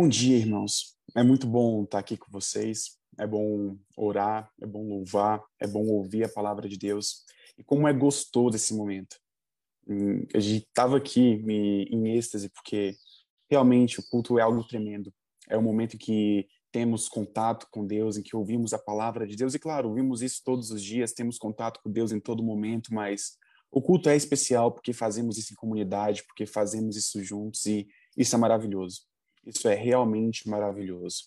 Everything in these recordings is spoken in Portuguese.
Bom dia, irmãos. É muito bom estar aqui com vocês. É bom orar, é bom louvar, é bom ouvir a palavra de Deus. E como é gostoso esse momento. Hum, a gente estava aqui em êxtase porque realmente o culto é algo tremendo. É o momento que temos contato com Deus, em que ouvimos a palavra de Deus. E claro, ouvimos isso todos os dias, temos contato com Deus em todo momento, mas o culto é especial porque fazemos isso em comunidade, porque fazemos isso juntos e isso é maravilhoso. Isso é realmente maravilhoso.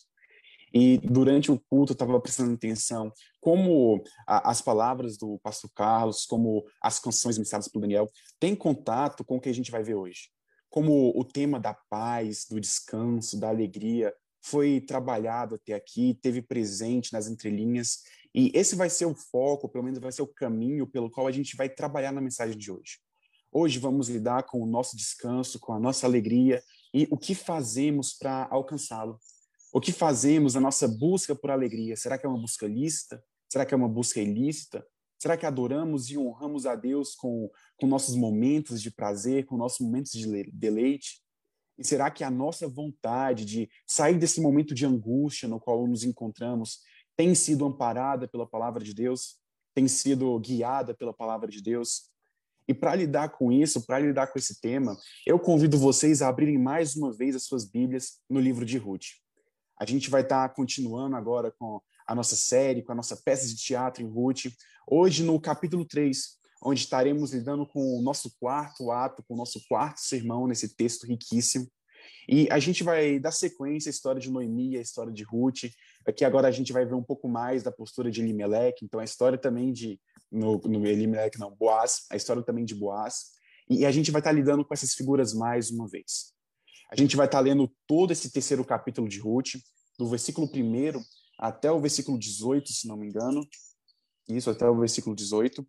E durante o culto eu estava prestando atenção como a, as palavras do pastor Carlos, como as canções ministradas pelo Daniel, têm contato com o que a gente vai ver hoje. Como o tema da paz, do descanso, da alegria foi trabalhado até aqui, teve presente nas entrelinhas, e esse vai ser o foco, pelo menos vai ser o caminho pelo qual a gente vai trabalhar na mensagem de hoje. Hoje vamos lidar com o nosso descanso, com a nossa alegria, e o que fazemos para alcançá-lo? O que fazemos na nossa busca por alegria? Será que é uma busca lícita? Será que é uma busca ilícita? Será que adoramos e honramos a Deus com, com nossos momentos de prazer, com nossos momentos de deleite? E será que a nossa vontade de sair desse momento de angústia no qual nos encontramos tem sido amparada pela palavra de Deus? Tem sido guiada pela palavra de Deus? E para lidar com isso, para lidar com esse tema, eu convido vocês a abrirem mais uma vez as suas Bíblias no livro de Ruth. A gente vai estar tá continuando agora com a nossa série, com a nossa peça de teatro em Ruth. Hoje, no capítulo 3, onde estaremos lidando com o nosso quarto ato, com o nosso quarto sermão nesse texto riquíssimo. E a gente vai dar sequência à história de Noemi, à história de Ruth. Aqui agora a gente vai ver um pouco mais da postura de Elimelec, então a história também de no, no Elimelec não, Boaz, a história também de Boaz. E a gente vai estar lidando com essas figuras mais uma vez. A gente vai estar lendo todo esse terceiro capítulo de Ruth, do versículo 1 até o versículo 18, se não me engano. Isso, até o versículo 18.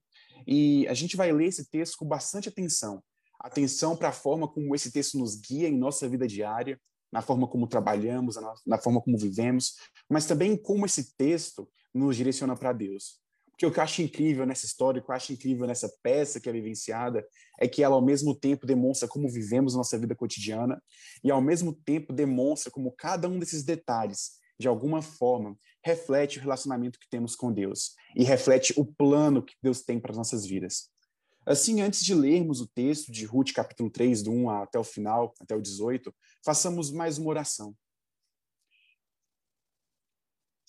E a gente vai ler esse texto com bastante atenção. Atenção para a forma como esse texto nos guia em nossa vida diária, na forma como trabalhamos, na forma como vivemos, mas também como esse texto nos direciona para Deus. Que eu acho incrível nessa história, o que eu acho incrível nessa peça que é vivenciada, é que ela ao mesmo tempo demonstra como vivemos nossa vida cotidiana e ao mesmo tempo demonstra como cada um desses detalhes, de alguma forma, reflete o relacionamento que temos com Deus e reflete o plano que Deus tem para as nossas vidas. Assim, antes de lermos o texto de Ruth, capítulo 3, do 1 até o final, até o 18, façamos mais uma oração.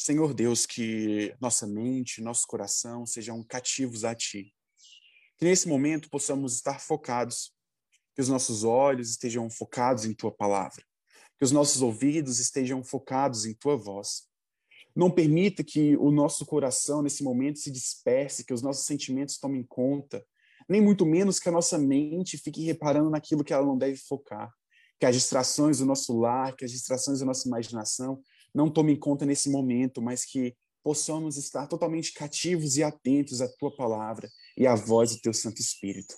Senhor Deus, que nossa mente, nosso coração sejam cativos a Ti. Que nesse momento possamos estar focados, que os nossos olhos estejam focados em Tua palavra, que os nossos ouvidos estejam focados em Tua voz. Não permita que o nosso coração nesse momento se disperse, que os nossos sentimentos tomem conta, nem muito menos que a nossa mente fique reparando naquilo que ela não deve focar. Que as distrações do nosso lar, que as distrações da nossa imaginação não tome em conta nesse momento, mas que possamos estar totalmente cativos e atentos à tua palavra e à voz do teu Santo Espírito.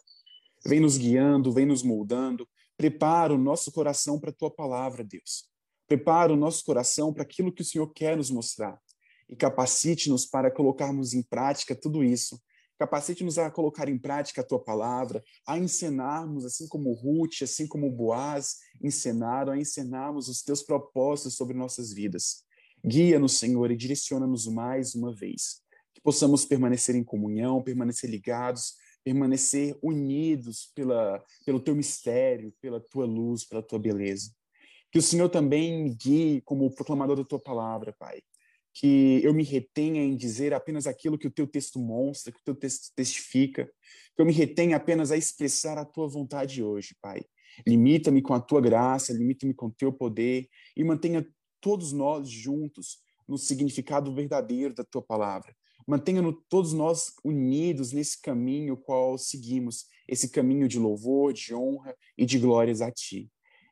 Vem nos guiando, vem nos moldando, prepara o nosso coração para a tua palavra, Deus. Prepara o nosso coração para aquilo que o Senhor quer nos mostrar e capacite-nos para colocarmos em prática tudo isso Capacite-nos a colocar em prática a tua palavra, a encenarmos, assim como Ruth, assim como Boaz encenaram, a encenarmos os teus propósitos sobre nossas vidas. Guia-nos, Senhor, e direciona-nos mais uma vez. Que possamos permanecer em comunhão, permanecer ligados, permanecer unidos pela, pelo teu mistério, pela tua luz, pela tua beleza. Que o Senhor também me guie como proclamador da tua palavra, Pai que eu me retenha em dizer apenas aquilo que o teu texto mostra, que o teu texto testifica, que eu me retenha apenas a expressar a tua vontade hoje, Pai. Limita-me com a tua graça, limita-me com o teu poder e mantenha todos nós juntos no significado verdadeiro da tua palavra. Mantenha-nos todos nós unidos nesse caminho qual seguimos, esse caminho de louvor, de honra e de glórias a ti.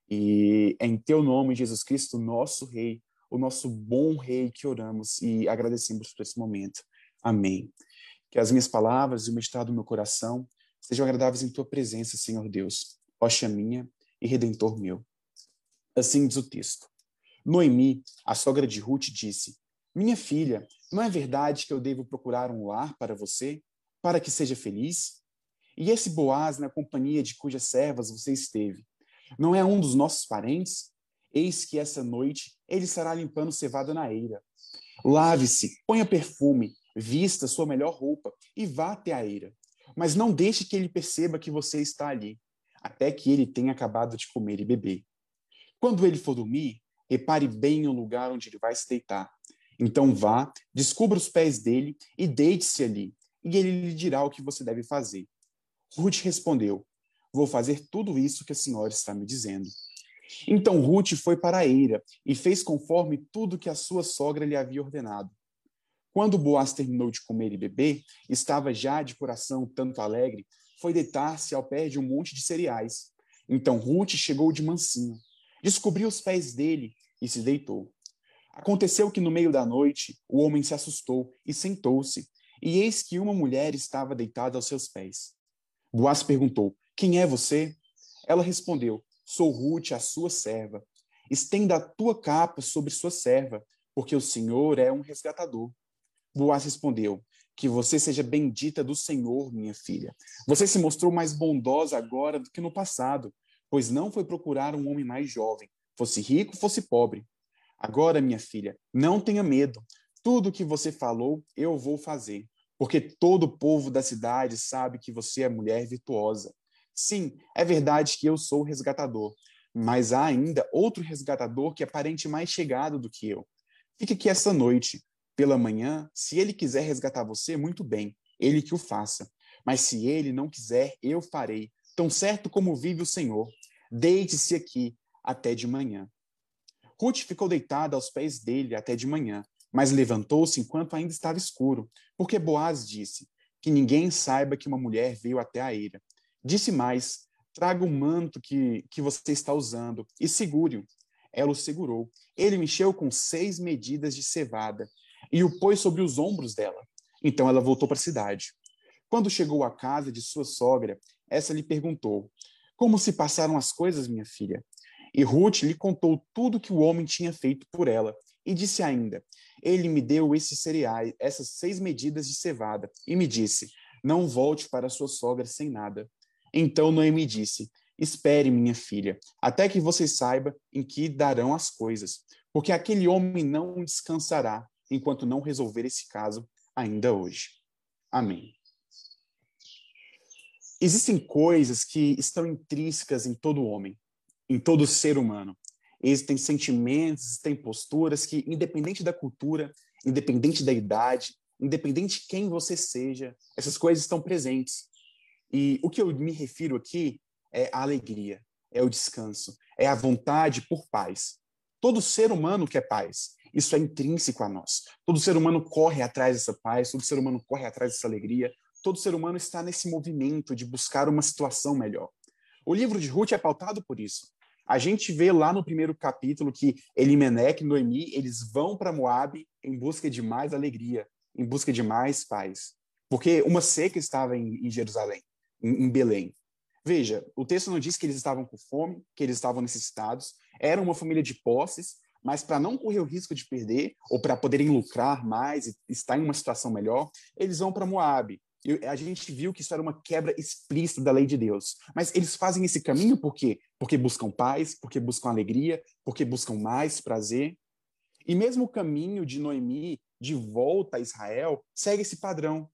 E é em teu nome, Jesus Cristo, nosso Rei, o nosso bom Rei que oramos e agradecemos por esse momento. Amém. Que as minhas palavras e o mestrado do meu coração sejam agradáveis em tua presença, Senhor Deus, rocha minha e redentor meu. Assim diz o texto. Noemi, a sogra de Ruth, disse: Minha filha, não é verdade que eu devo procurar um lar para você, para que seja feliz? E esse Boaz na companhia de cujas servas você esteve, não é um dos nossos parentes? Eis que essa noite ele estará limpando cevada na eira. Lave-se, ponha perfume, vista sua melhor roupa e vá até a eira. Mas não deixe que ele perceba que você está ali, até que ele tenha acabado de comer e beber. Quando ele for dormir, repare bem o lugar onde ele vai se deitar. Então vá, descubra os pés dele e deite-se ali, e ele lhe dirá o que você deve fazer. Ruth respondeu: Vou fazer tudo isso que a senhora está me dizendo. Então Ruth foi para a eira e fez conforme tudo que a sua sogra lhe havia ordenado. Quando Boaz terminou de comer e beber, estava já de coração tanto alegre, foi deitar-se ao pé de um monte de cereais. Então Ruth chegou de mansinho, descobriu os pés dele e se deitou. Aconteceu que no meio da noite o homem se assustou e sentou-se, e eis que uma mulher estava deitada aos seus pés. Boaz perguntou: Quem é você? Ela respondeu: Sou Ruth, a sua serva. Estenda a tua capa sobre sua serva, porque o Senhor é um resgatador. Boaz respondeu: Que você seja bendita do Senhor, minha filha. Você se mostrou mais bondosa agora do que no passado, pois não foi procurar um homem mais jovem, fosse rico, fosse pobre. Agora, minha filha, não tenha medo. Tudo o que você falou, eu vou fazer, porque todo o povo da cidade sabe que você é mulher virtuosa. Sim, é verdade que eu sou o resgatador, mas há ainda outro resgatador que é parente mais chegado do que eu. Fique aqui essa noite. Pela manhã, se ele quiser resgatar você, muito bem, ele que o faça. Mas se ele não quiser, eu farei, tão certo como vive o Senhor. Deite-se aqui até de manhã. Ruth ficou deitada aos pés dele até de manhã, mas levantou-se enquanto ainda estava escuro, porque Boaz disse: Que ninguém saiba que uma mulher veio até a eira. Disse mais: Traga o manto que, que você está usando e segure-o. Ela o segurou. Ele mexeu com seis medidas de cevada e o pôs sobre os ombros dela. Então ela voltou para a cidade. Quando chegou à casa de sua sogra, essa lhe perguntou: Como se passaram as coisas, minha filha? E Ruth lhe contou tudo que o homem tinha feito por ela. E disse ainda: Ele me deu esses cereais, essas seis medidas de cevada, e me disse: Não volte para sua sogra sem nada. Então Noemi disse: Espere, minha filha, até que você saiba em que darão as coisas, porque aquele homem não descansará enquanto não resolver esse caso ainda hoje. Amém. Existem coisas que estão intrínsecas em todo homem, em todo ser humano. Existem sentimentos, existem posturas que, independente da cultura, independente da idade, independente de quem você seja, essas coisas estão presentes. E o que eu me refiro aqui é a alegria, é o descanso, é a vontade por paz. Todo ser humano quer paz. Isso é intrínseco a nós. Todo ser humano corre atrás dessa paz, todo ser humano corre atrás dessa alegria, todo ser humano está nesse movimento de buscar uma situação melhor. O livro de Ruth é pautado por isso. A gente vê lá no primeiro capítulo que Elimelec e Noemi, eles vão para Moabe em busca de mais alegria, em busca de mais paz. Porque uma seca estava em, em Jerusalém em, Belém. Veja, o texto não diz que eles estavam com fome, que eles estavam necessitados, eram uma família de posses, mas para não correr o risco de perder, ou para poderem lucrar mais e estar em uma situação melhor, eles vão para Moab. E a gente viu que isso era uma quebra explícita da lei de Deus. Mas eles fazem esse caminho por quê? Porque buscam paz, porque buscam alegria, porque buscam mais prazer. E mesmo o caminho de Noemi de volta a Israel segue esse padrão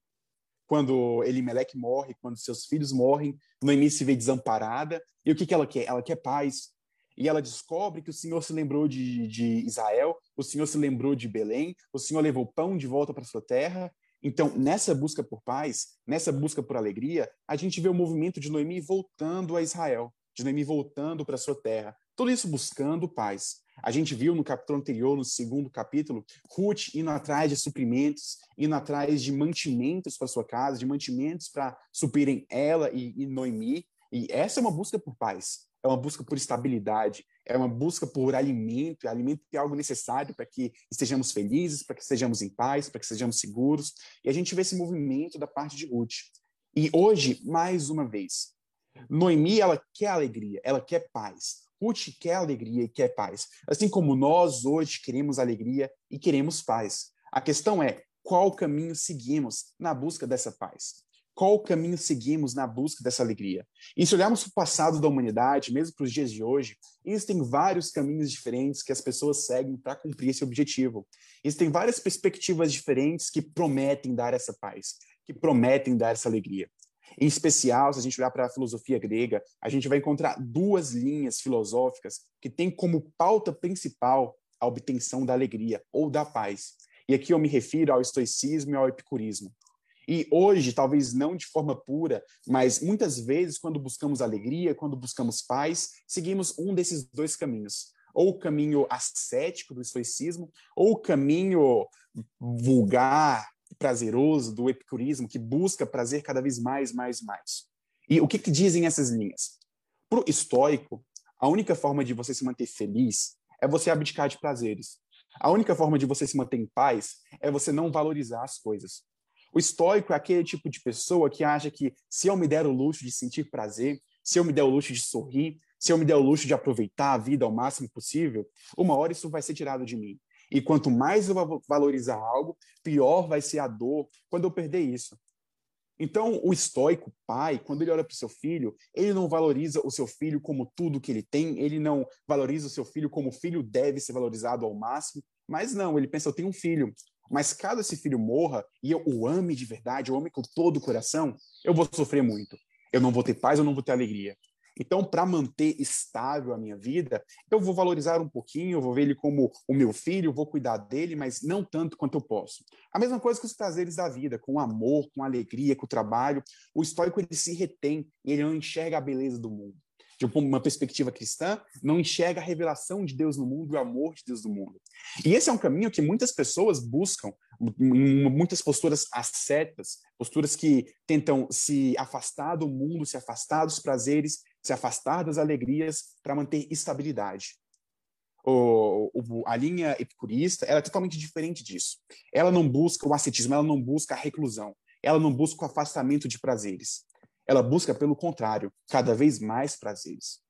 quando Elimelec morre, quando seus filhos morrem, Noemi se vê desamparada. E o que, que ela quer? Ela quer paz. E ela descobre que o Senhor se lembrou de, de Israel, o Senhor se lembrou de Belém, o Senhor levou pão de volta para sua terra. Então, nessa busca por paz, nessa busca por alegria, a gente vê o movimento de Noemi voltando a Israel, de Noemi voltando para sua terra. Tudo isso buscando paz. A gente viu no capítulo anterior, no segundo capítulo, Ruth indo atrás de suprimentos, indo atrás de mantimentos para sua casa, de mantimentos para suprirem ela e, e Noemi. E essa é uma busca por paz, é uma busca por estabilidade, é uma busca por alimento. E alimento é algo necessário para que estejamos felizes, para que estejamos em paz, para que sejamos seguros. E a gente vê esse movimento da parte de Ruth. E hoje, mais uma vez, Noemi, ela quer alegria, ela quer paz. Ruth quer alegria e quer paz. Assim como nós hoje queremos alegria e queremos paz. A questão é qual caminho seguimos na busca dessa paz. qual caminho seguimos na busca dessa alegria. E se olharmos para o passado da humanidade, mesmo para os dias de hoje, existem vários caminhos diferentes que as pessoas seguem para cumprir esse objetivo. Existem várias perspectivas diferentes que prometem dar essa paz, que prometem dar essa alegria. Em especial, se a gente olhar para a filosofia grega, a gente vai encontrar duas linhas filosóficas que têm como pauta principal a obtenção da alegria ou da paz. E aqui eu me refiro ao estoicismo e ao epicurismo. E hoje, talvez não de forma pura, mas muitas vezes, quando buscamos alegria, quando buscamos paz, seguimos um desses dois caminhos. Ou o caminho ascético do estoicismo, ou o caminho vulgar, prazeroso do epicurismo, que busca prazer cada vez mais, mais, mais. E o que, que dizem essas linhas? Para o estoico, a única forma de você se manter feliz é você abdicar de prazeres. A única forma de você se manter em paz é você não valorizar as coisas. O estoico é aquele tipo de pessoa que acha que se eu me der o luxo de sentir prazer, se eu me der o luxo de sorrir, se eu me der o luxo de aproveitar a vida ao máximo possível, uma hora isso vai ser tirado de mim. E quanto mais eu valorizar algo, pior vai ser a dor quando eu perder isso. Então, o estoico pai, quando ele olha para o seu filho, ele não valoriza o seu filho como tudo que ele tem, ele não valoriza o seu filho como o filho deve ser valorizado ao máximo, mas não, ele pensa, eu tenho um filho, mas caso esse filho morra e eu o ame de verdade, eu ame com todo o coração, eu vou sofrer muito. Eu não vou ter paz, eu não vou ter alegria. Então, para manter estável a minha vida, eu vou valorizar um pouquinho, eu vou ver ele como o meu filho, vou cuidar dele, mas não tanto quanto eu posso. A mesma coisa com os prazeres da vida, com amor, com alegria, com o trabalho. O estoico ele se retém, ele não enxerga a beleza do mundo de uma perspectiva cristã, não enxerga a revelação de Deus no mundo e o amor de Deus no mundo. E esse é um caminho que muitas pessoas buscam, muitas posturas ascetas, posturas que tentam se afastar do mundo, se afastar dos prazeres, se afastar das alegrias para manter estabilidade. O, o, a linha epicurista é totalmente diferente disso. Ela não busca o ascetismo, ela não busca a reclusão, ela não busca o afastamento de prazeres. Ela busca, pelo contrário, cada vez mais prazeres.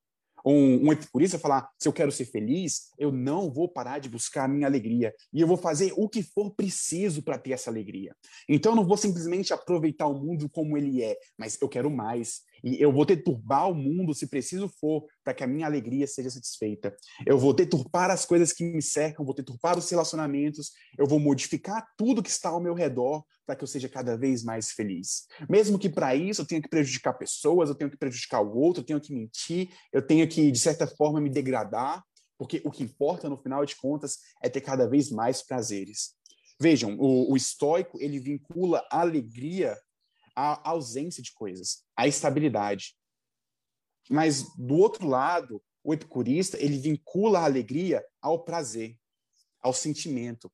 Um, um epicurista falar: se eu quero ser feliz, eu não vou parar de buscar a minha alegria e eu vou fazer o que for preciso para ter essa alegria. Então, eu não vou simplesmente aproveitar o mundo como ele é, mas eu quero mais. E eu vou deturbar o mundo se preciso for para que a minha alegria seja satisfeita. Eu vou deturpar as coisas que me cercam, vou deturpar os relacionamentos, eu vou modificar tudo que está ao meu redor para que eu seja cada vez mais feliz. Mesmo que para isso eu tenha que prejudicar pessoas, eu tenho que prejudicar o outro, eu tenho que mentir, eu tenho que, de certa forma, me degradar, porque o que importa, no final de contas, é ter cada vez mais prazeres. Vejam, o, o estoico, ele vincula a alegria à ausência de coisas, à estabilidade. Mas, do outro lado, o epicurista, ele vincula a alegria ao prazer, ao sentimento.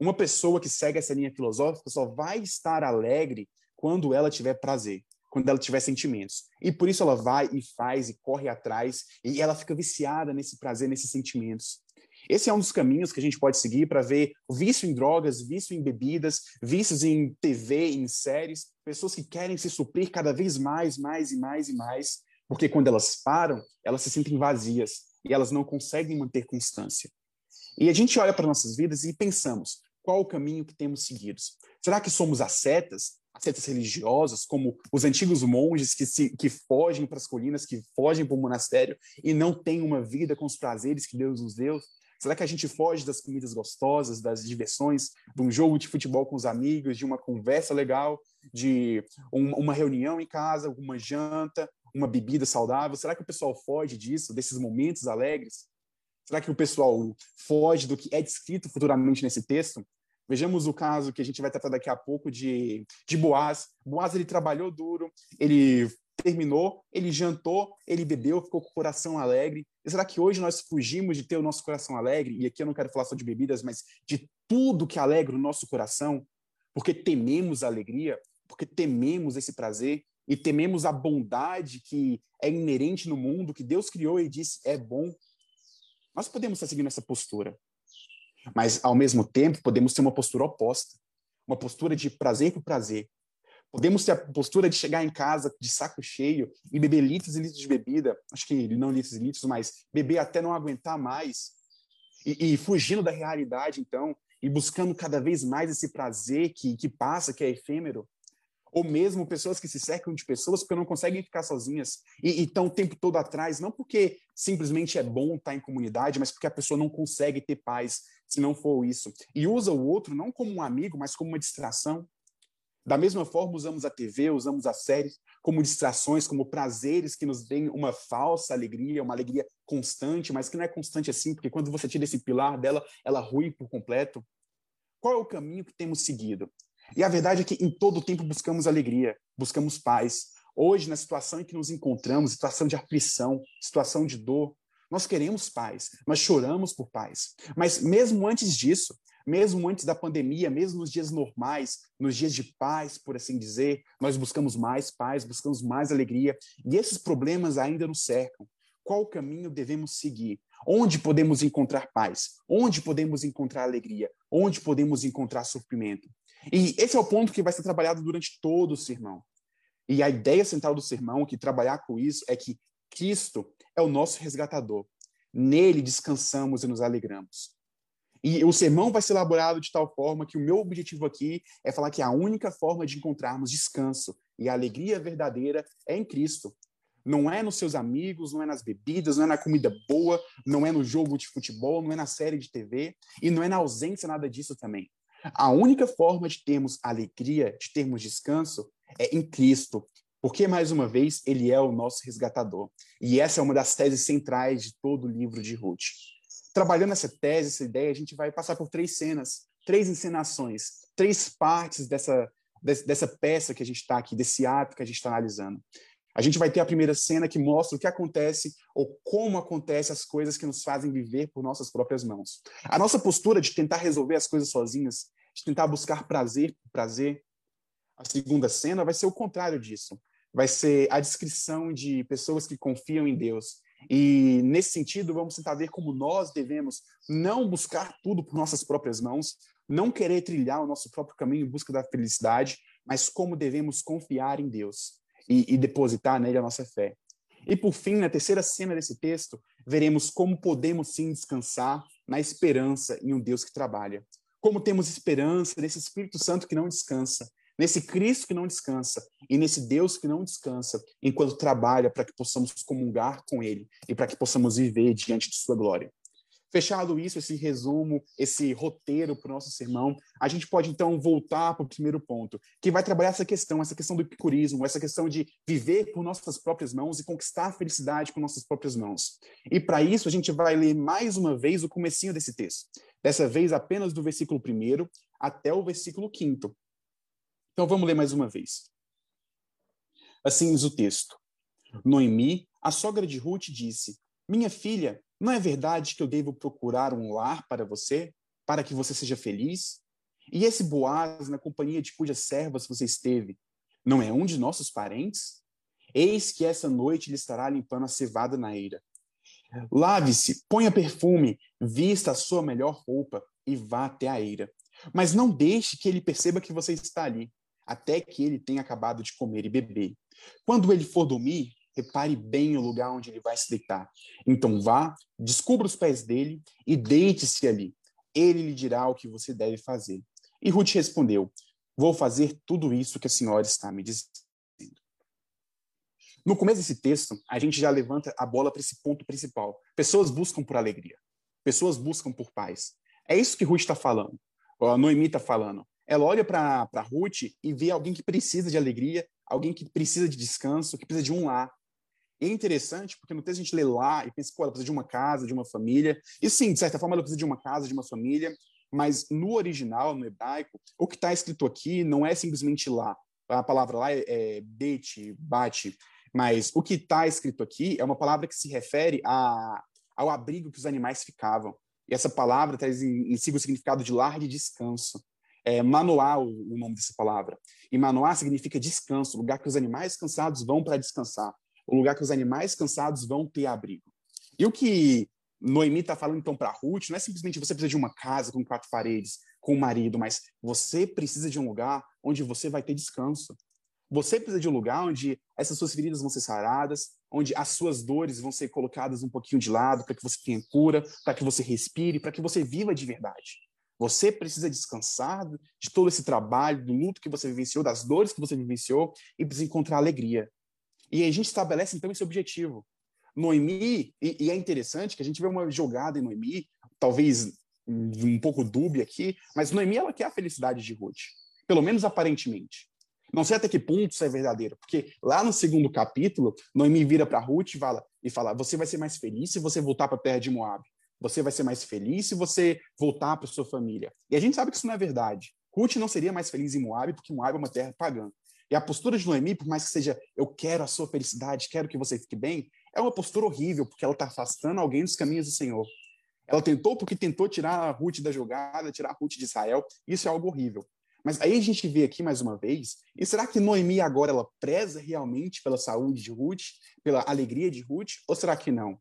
Uma pessoa que segue essa linha filosófica só vai estar alegre quando ela tiver prazer, quando ela tiver sentimentos. E por isso ela vai e faz e corre atrás e ela fica viciada nesse prazer, nesses sentimentos. Esse é um dos caminhos que a gente pode seguir para ver vício em drogas, vício em bebidas, vícios em TV, em séries, pessoas que querem se suprir cada vez mais, mais e mais e mais, porque quando elas param, elas se sentem vazias e elas não conseguem manter constância. E a gente olha para nossas vidas e pensamos, qual o caminho que temos seguido? Será que somos ascetas, ascetas religiosas, como os antigos monges que, se, que fogem para as colinas, que fogem para o monastério e não têm uma vida com os prazeres que Deus nos deu? Será que a gente foge das comidas gostosas, das diversões, de um jogo de futebol com os amigos, de uma conversa legal, de um, uma reunião em casa, uma janta, uma bebida saudável? Será que o pessoal foge disso, desses momentos alegres? Será que o pessoal foge do que é descrito futuramente nesse texto? Vejamos o caso que a gente vai tratar daqui a pouco de, de Boaz. Boaz ele trabalhou duro, ele terminou, ele jantou, ele bebeu, ficou com o coração alegre. Será que hoje nós fugimos de ter o nosso coração alegre? E aqui eu não quero falar só de bebidas, mas de tudo que alegra o nosso coração, porque tememos a alegria, porque tememos esse prazer e tememos a bondade que é inerente no mundo, que Deus criou e disse é bom. Nós podemos estar seguindo essa postura, mas ao mesmo tempo podemos ter uma postura oposta, uma postura de prazer por prazer, Podemos ter a postura de chegar em casa de saco cheio e beber litros e litros de bebida, acho que não litros e litros, mas beber até não aguentar mais, e, e fugindo da realidade, então, e buscando cada vez mais esse prazer que, que passa, que é efêmero. ou mesmo pessoas que se cercam de pessoas porque não conseguem ficar sozinhas e estão o tempo todo atrás, não porque simplesmente é bom estar em comunidade, mas porque a pessoa não consegue ter paz se não for isso. E usa o outro não como um amigo, mas como uma distração. Da mesma forma, usamos a TV, usamos as séries como distrações, como prazeres que nos deem uma falsa alegria, uma alegria constante, mas que não é constante assim, porque quando você tira esse pilar dela, ela rui por completo. Qual é o caminho que temos seguido? E a verdade é que em todo tempo buscamos alegria, buscamos paz. Hoje, na situação em que nos encontramos, situação de aflição, situação de dor, nós queremos paz, nós choramos por paz. Mas mesmo antes disso, mesmo antes da pandemia, mesmo nos dias normais, nos dias de paz, por assim dizer, nós buscamos mais paz, buscamos mais alegria, e esses problemas ainda nos cercam. Qual caminho devemos seguir? Onde podemos encontrar paz? Onde podemos encontrar alegria? Onde podemos encontrar sofrimento? E esse é o ponto que vai ser trabalhado durante todo o sermão. E a ideia central do sermão, que trabalhar com isso, é que Cristo é o nosso resgatador. Nele descansamos e nos alegramos. E o sermão vai ser elaborado de tal forma que o meu objetivo aqui é falar que a única forma de encontrarmos descanso e alegria verdadeira é em Cristo. Não é nos seus amigos, não é nas bebidas, não é na comida boa, não é no jogo de futebol, não é na série de TV e não é na ausência nada disso também. A única forma de termos alegria, de termos descanso, é em Cristo, porque, mais uma vez, ele é o nosso resgatador. E essa é uma das teses centrais de todo o livro de Ruth. Trabalhando essa tese, essa ideia, a gente vai passar por três cenas, três encenações, três partes dessa, dessa peça que a gente está aqui, desse ato que a gente está analisando. A gente vai ter a primeira cena que mostra o que acontece ou como acontecem as coisas que nos fazem viver por nossas próprias mãos. A nossa postura de tentar resolver as coisas sozinhas, de tentar buscar prazer por prazer, a segunda cena vai ser o contrário disso. Vai ser a descrição de pessoas que confiam em Deus. E nesse sentido, vamos tentar ver como nós devemos não buscar tudo por nossas próprias mãos, não querer trilhar o nosso próprio caminho em busca da felicidade, mas como devemos confiar em Deus e, e depositar nele a nossa fé. E por fim, na terceira cena desse texto, veremos como podemos sim descansar na esperança em um Deus que trabalha. Como temos esperança nesse Espírito Santo que não descansa, nesse Cristo que não descansa e nesse Deus que não descansa enquanto trabalha para que possamos comungar com Ele e para que possamos viver diante de Sua glória. Fechado isso, esse resumo, esse roteiro para o nosso sermão, a gente pode então voltar para o primeiro ponto, que vai trabalhar essa questão, essa questão do epicurismo, essa questão de viver por nossas próprias mãos e conquistar a felicidade com nossas próprias mãos. E para isso a gente vai ler mais uma vez o comecinho desse texto. Dessa vez apenas do versículo 1 até o versículo 5. Então vamos ler mais uma vez. Assim diz o texto. Noemi, a sogra de Ruth, disse: Minha filha, não é verdade que eu devo procurar um lar para você, para que você seja feliz? E esse Boaz, na companhia de cujas servas você esteve, não é um de nossos parentes? Eis que essa noite ele estará limpando a cevada na eira. Lave-se, ponha perfume, vista a sua melhor roupa e vá até a eira. Mas não deixe que ele perceba que você está ali, até que ele tenha acabado de comer e beber. Quando ele for dormir, repare bem o lugar onde ele vai se deitar. Então vá, descubra os pés dele e deite-se ali. Ele lhe dirá o que você deve fazer. E Ruth respondeu: Vou fazer tudo isso que a senhora está me dizendo. No começo desse texto, a gente já levanta a bola para esse ponto principal. Pessoas buscam por alegria. Pessoas buscam por paz. É isso que Ruth está falando. A Noemi está falando. Ela olha para Ruth e vê alguém que precisa de alegria, alguém que precisa de descanso, que precisa de um lar, é interessante porque no texto a gente lê lá e pensa, pô, ela precisa de uma casa, de uma família. E sim, de certa forma ela precisa de uma casa, de uma família, mas no original, no hebraico, o que está escrito aqui não é simplesmente lá. A palavra lá é, é bete, bate, mas o que está escrito aqui é uma palavra que se refere a, ao abrigo que os animais ficavam. E essa palavra traz em, em si o significado de lar de descanso. É o nome dessa palavra. E Manoá significa descanso, lugar que os animais cansados vão para descansar o lugar que os animais cansados vão ter abrigo. E o que Noemi está falando então para Ruth não é simplesmente você precisa de uma casa com quatro paredes, com um marido, mas você precisa de um lugar onde você vai ter descanso. Você precisa de um lugar onde essas suas feridas vão ser saradas, onde as suas dores vão ser colocadas um pouquinho de lado para que você tenha cura, para que você respire, para que você viva de verdade. Você precisa descansar de todo esse trabalho, do luto que você vivenciou, das dores que você vivenciou e precisa encontrar alegria. E a gente estabelece então esse objetivo. Noemi, e, e é interessante que a gente vê uma jogada em Noemi, talvez um pouco dúbia aqui, mas Noemi ela quer a felicidade de Ruth, pelo menos aparentemente. Não sei até que ponto isso é verdadeiro, porque lá no segundo capítulo, Noemi vira para Ruth e fala, e fala: Você vai ser mais feliz se você voltar para a terra de Moab. Você vai ser mais feliz se você voltar para sua família. E a gente sabe que isso não é verdade. Ruth não seria mais feliz em Moab, porque Moab é uma terra pagã. E a postura de Noemi, por mais que seja eu quero a sua felicidade, quero que você fique bem, é uma postura horrível, porque ela está afastando alguém dos caminhos do Senhor. Ela tentou porque tentou tirar a Ruth da jogada, tirar a Ruth de Israel. Isso é algo horrível. Mas aí a gente vê aqui mais uma vez, e será que Noemi agora ela preza realmente pela saúde de Ruth, pela alegria de Ruth, ou será que não?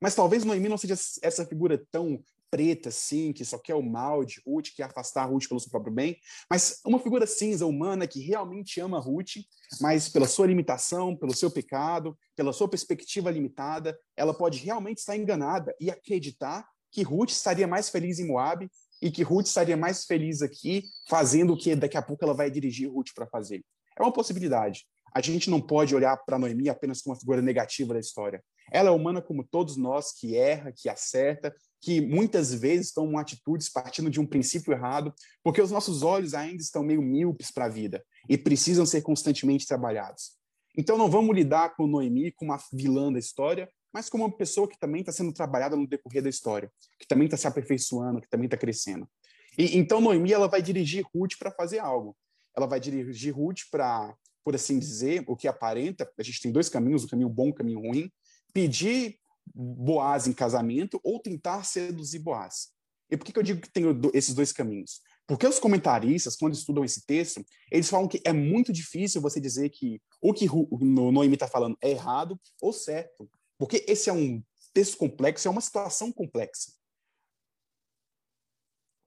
Mas talvez Noemi não seja essa figura tão preta, assim, que só quer o mal de Ruth, que afastar Ruth pelo seu próprio bem, mas uma figura cinza, humana, que realmente ama Ruth, mas pela sua limitação, pelo seu pecado, pela sua perspectiva limitada, ela pode realmente estar enganada e acreditar que Ruth estaria mais feliz em Moab e que Ruth estaria mais feliz aqui fazendo o que daqui a pouco ela vai dirigir Ruth para fazer. É uma possibilidade. A gente não pode olhar para Noemi apenas como uma figura negativa da história. Ela é humana como todos nós, que erra, que acerta, que muitas vezes tomam atitudes partindo de um princípio errado, porque os nossos olhos ainda estão meio míopes para a vida e precisam ser constantemente trabalhados. Então não vamos lidar com Noemi como uma vilã da história, mas como uma pessoa que também está sendo trabalhada no decorrer da história, que também está se aperfeiçoando, que também está crescendo. E então Noemi ela vai dirigir Ruth para fazer algo. Ela vai dirigir Ruth para, por assim dizer, o que aparenta. A gente tem dois caminhos, o caminho bom, e o caminho ruim. Pedir Boaz em casamento ou tentar seduzir Boaz. E por que, que eu digo que tem esses dois caminhos? Porque os comentaristas, quando estudam esse texto, eles falam que é muito difícil você dizer que o que Noemi está falando é errado ou certo. Porque esse é um texto complexo, é uma situação complexa.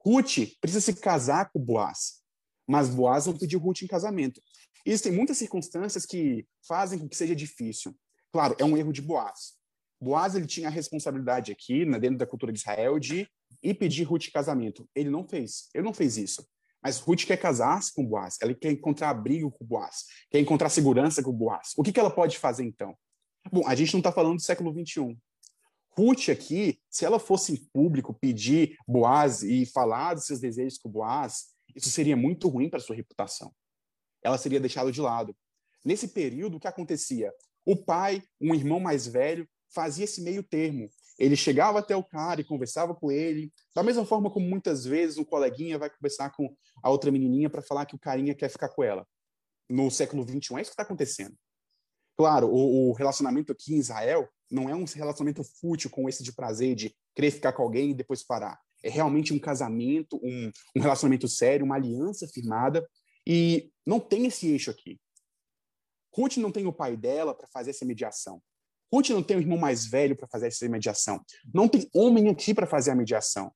Ruth precisa se casar com Boaz, mas Boaz não pediu Ruth em casamento. Existem muitas circunstâncias que fazem com que seja difícil. Claro, é um erro de Boaz. Boaz ele tinha a responsabilidade aqui, né, dentro da cultura de Israel, de ir pedir Ruth em casamento. Ele não fez. Ele não fez isso. Mas Ruth quer casar-se com Boaz. Ela quer encontrar abrigo com Boaz. Quer encontrar segurança com Boaz. O que, que ela pode fazer então? Bom, a gente não está falando do século XXI. Ruth aqui, se ela fosse em público pedir Boaz e falar dos seus desejos com Boaz, isso seria muito ruim para sua reputação. Ela seria deixada de lado. Nesse período, o que acontecia? O pai, um irmão mais velho, fazia esse meio termo. Ele chegava até o cara e conversava com ele, da mesma forma como muitas vezes um coleguinha vai conversar com a outra menininha para falar que o carinha quer ficar com ela. No século XXI, é isso que está acontecendo. Claro, o, o, relacionamento aqui em Israel não é um relacionamento fútil com esse de prazer, de querer ficar com alguém e depois parar. É realmente um casamento, um, um relacionamento sério, uma aliança firmada. E não tem esse eixo aqui. Ruth não tem o pai dela para fazer essa mediação. Ruth não tem o irmão mais velho para fazer essa mediação. Não tem homem aqui para fazer a mediação.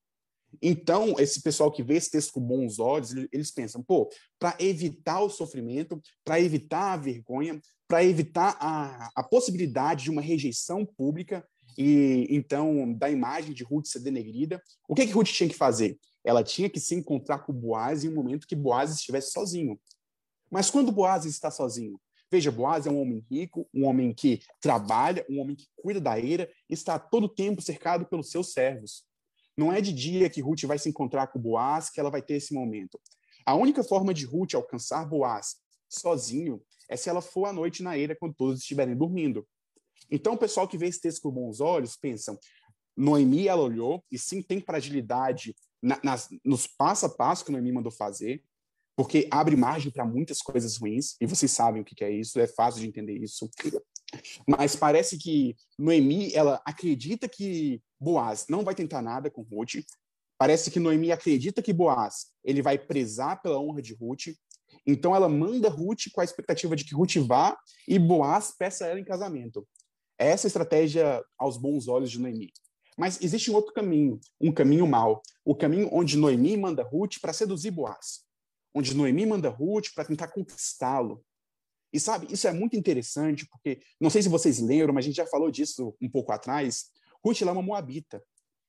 Então, esse pessoal que vê esse texto com bons olhos, eles pensam, pô, para evitar o sofrimento, para evitar a vergonha, para evitar a, a possibilidade de uma rejeição pública e então da imagem de Ruth ser denegrida, o que que Ruth tinha que fazer? Ela tinha que se encontrar com Boaz em um momento que Boaz estivesse sozinho. Mas quando Boaz está sozinho? Veja, Boaz é um homem rico, um homem que trabalha, um homem que cuida da eira, está todo tempo cercado pelos seus servos. Não é de dia que Ruth vai se encontrar com Boaz que ela vai ter esse momento. A única forma de Ruth alcançar Boaz sozinho é se ela for à noite na eira quando todos estiverem dormindo. Então, o pessoal que vê esse texto com bons olhos pensa: Noemi, ela olhou, e sim tem fragilidade na, nas, nos passo a passo que Noemi mandou fazer, porque abre margem para muitas coisas ruins, e vocês sabem o que, que é isso, é fácil de entender isso. Mas parece que Noemi, ela acredita que Boaz não vai tentar nada com Ruth. Parece que Noemi acredita que Boaz ele vai prezar pela honra de Ruth. Então ela manda Ruth com a expectativa de que Ruth vá e Boaz peça ela em casamento. Essa é a estratégia aos bons olhos de Noemi. Mas existe um outro caminho, um caminho mau, o caminho onde Noemi manda Ruth para seduzir Boaz, onde Noemi manda Ruth para tentar conquistá-lo, e sabe, isso é muito interessante, porque não sei se vocês lembram, mas a gente já falou disso um pouco atrás. Ruth é uma moabita.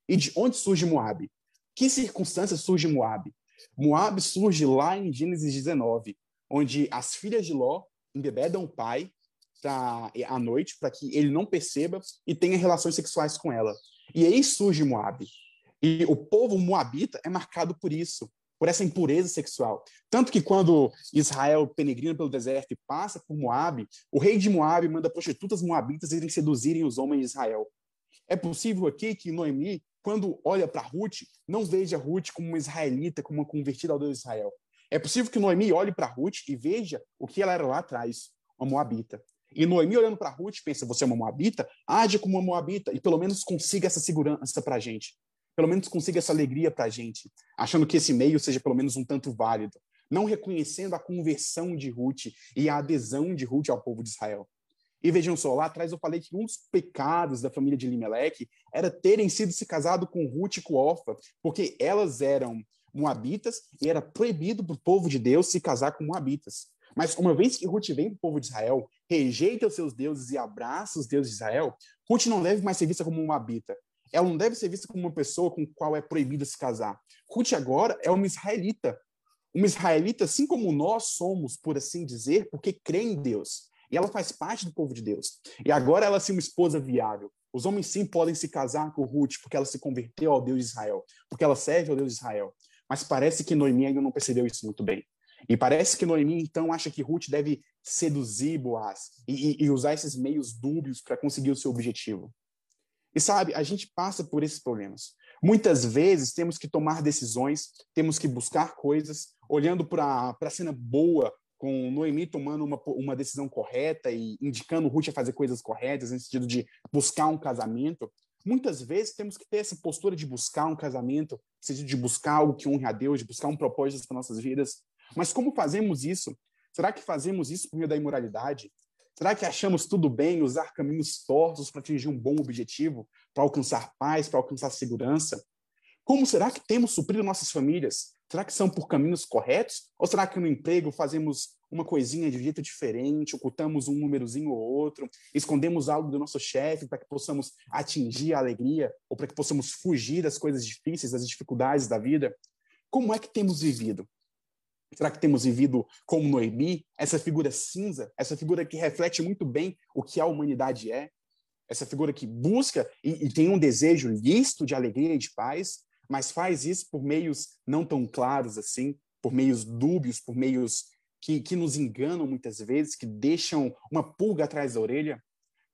E de onde surge Moab? Que circunstância surge Moab? Moab surge lá em Gênesis 19, onde as filhas de Ló embebedam o pai pra, à noite para que ele não perceba e tenha relações sexuais com ela. E aí surge Moab. E o povo moabita é marcado por isso, por essa impureza sexual. Tanto que quando Israel peregrina pelo deserto e passa por Moab, o rei de Moab manda prostitutas moabitas irem seduzirem os homens de Israel. É possível aqui que Noemi, quando olha para Ruth, não veja Ruth como uma israelita, como uma convertida ao Deus de Israel. É possível que Noemi olhe para Ruth e veja o que ela era lá atrás, uma moabita. E Noemi olhando para Ruth pensa: você é uma moabita? Age como uma moabita e pelo menos consiga essa segurança para a gente. Pelo menos consiga essa alegria para a gente, achando que esse meio seja pelo menos um tanto válido. Não reconhecendo a conversão de Ruth e a adesão de Ruth ao povo de Israel. E vejam só, lá atrás eu falei que um dos pecados da família de Limeleque era terem sido se casado com Ruth e com Orfa, porque elas eram moabitas e era proibido para o povo de Deus se casar com moabitas. Mas uma vez que Ruth vem para o povo de Israel, rejeita os seus deuses e abraça os deuses de Israel, Ruth não deve mais ser vista como uma habita. Ela não deve ser vista como uma pessoa com qual é proibido se casar. Ruth agora é uma israelita. Uma israelita, assim como nós somos, por assim dizer, porque crê em Deus. E ela faz parte do povo de Deus. E agora ela é assim, uma esposa viável. Os homens sim podem se casar com Ruth porque ela se converteu ao Deus de Israel, porque ela serve ao Deus de Israel. Mas parece que Noemi ainda não percebeu isso muito bem. E parece que Noemi, então, acha que Ruth deve seduzir Boaz e, e usar esses meios dúbios para conseguir o seu objetivo. E sabe, a gente passa por esses problemas. Muitas vezes temos que tomar decisões, temos que buscar coisas, olhando para a cena boa, com Noemi tomando uma, uma decisão correta e indicando Ruth a fazer coisas corretas, no sentido de buscar um casamento. Muitas vezes temos que ter essa postura de buscar um casamento, no sentido de buscar algo que honre a Deus, de buscar um propósito para nossas vidas. Mas como fazemos isso? Será que fazemos isso por meio da imoralidade? Será que achamos tudo bem usar caminhos tortos para atingir um bom objetivo, para alcançar paz, para alcançar segurança? Como será que temos suprido nossas famílias? Será que são por caminhos corretos? Ou será que no emprego fazemos uma coisinha de jeito diferente, ocultamos um númerozinho ou outro, escondemos algo do nosso chefe para que possamos atingir a alegria ou para que possamos fugir das coisas difíceis, das dificuldades da vida? Como é que temos vivido? Será que temos vivido como Noemi, essa figura cinza, essa figura que reflete muito bem o que a humanidade é? Essa figura que busca e, e tem um desejo lícito de alegria e de paz, mas faz isso por meios não tão claros assim, por meios dúbios, por meios que, que nos enganam muitas vezes, que deixam uma pulga atrás da orelha?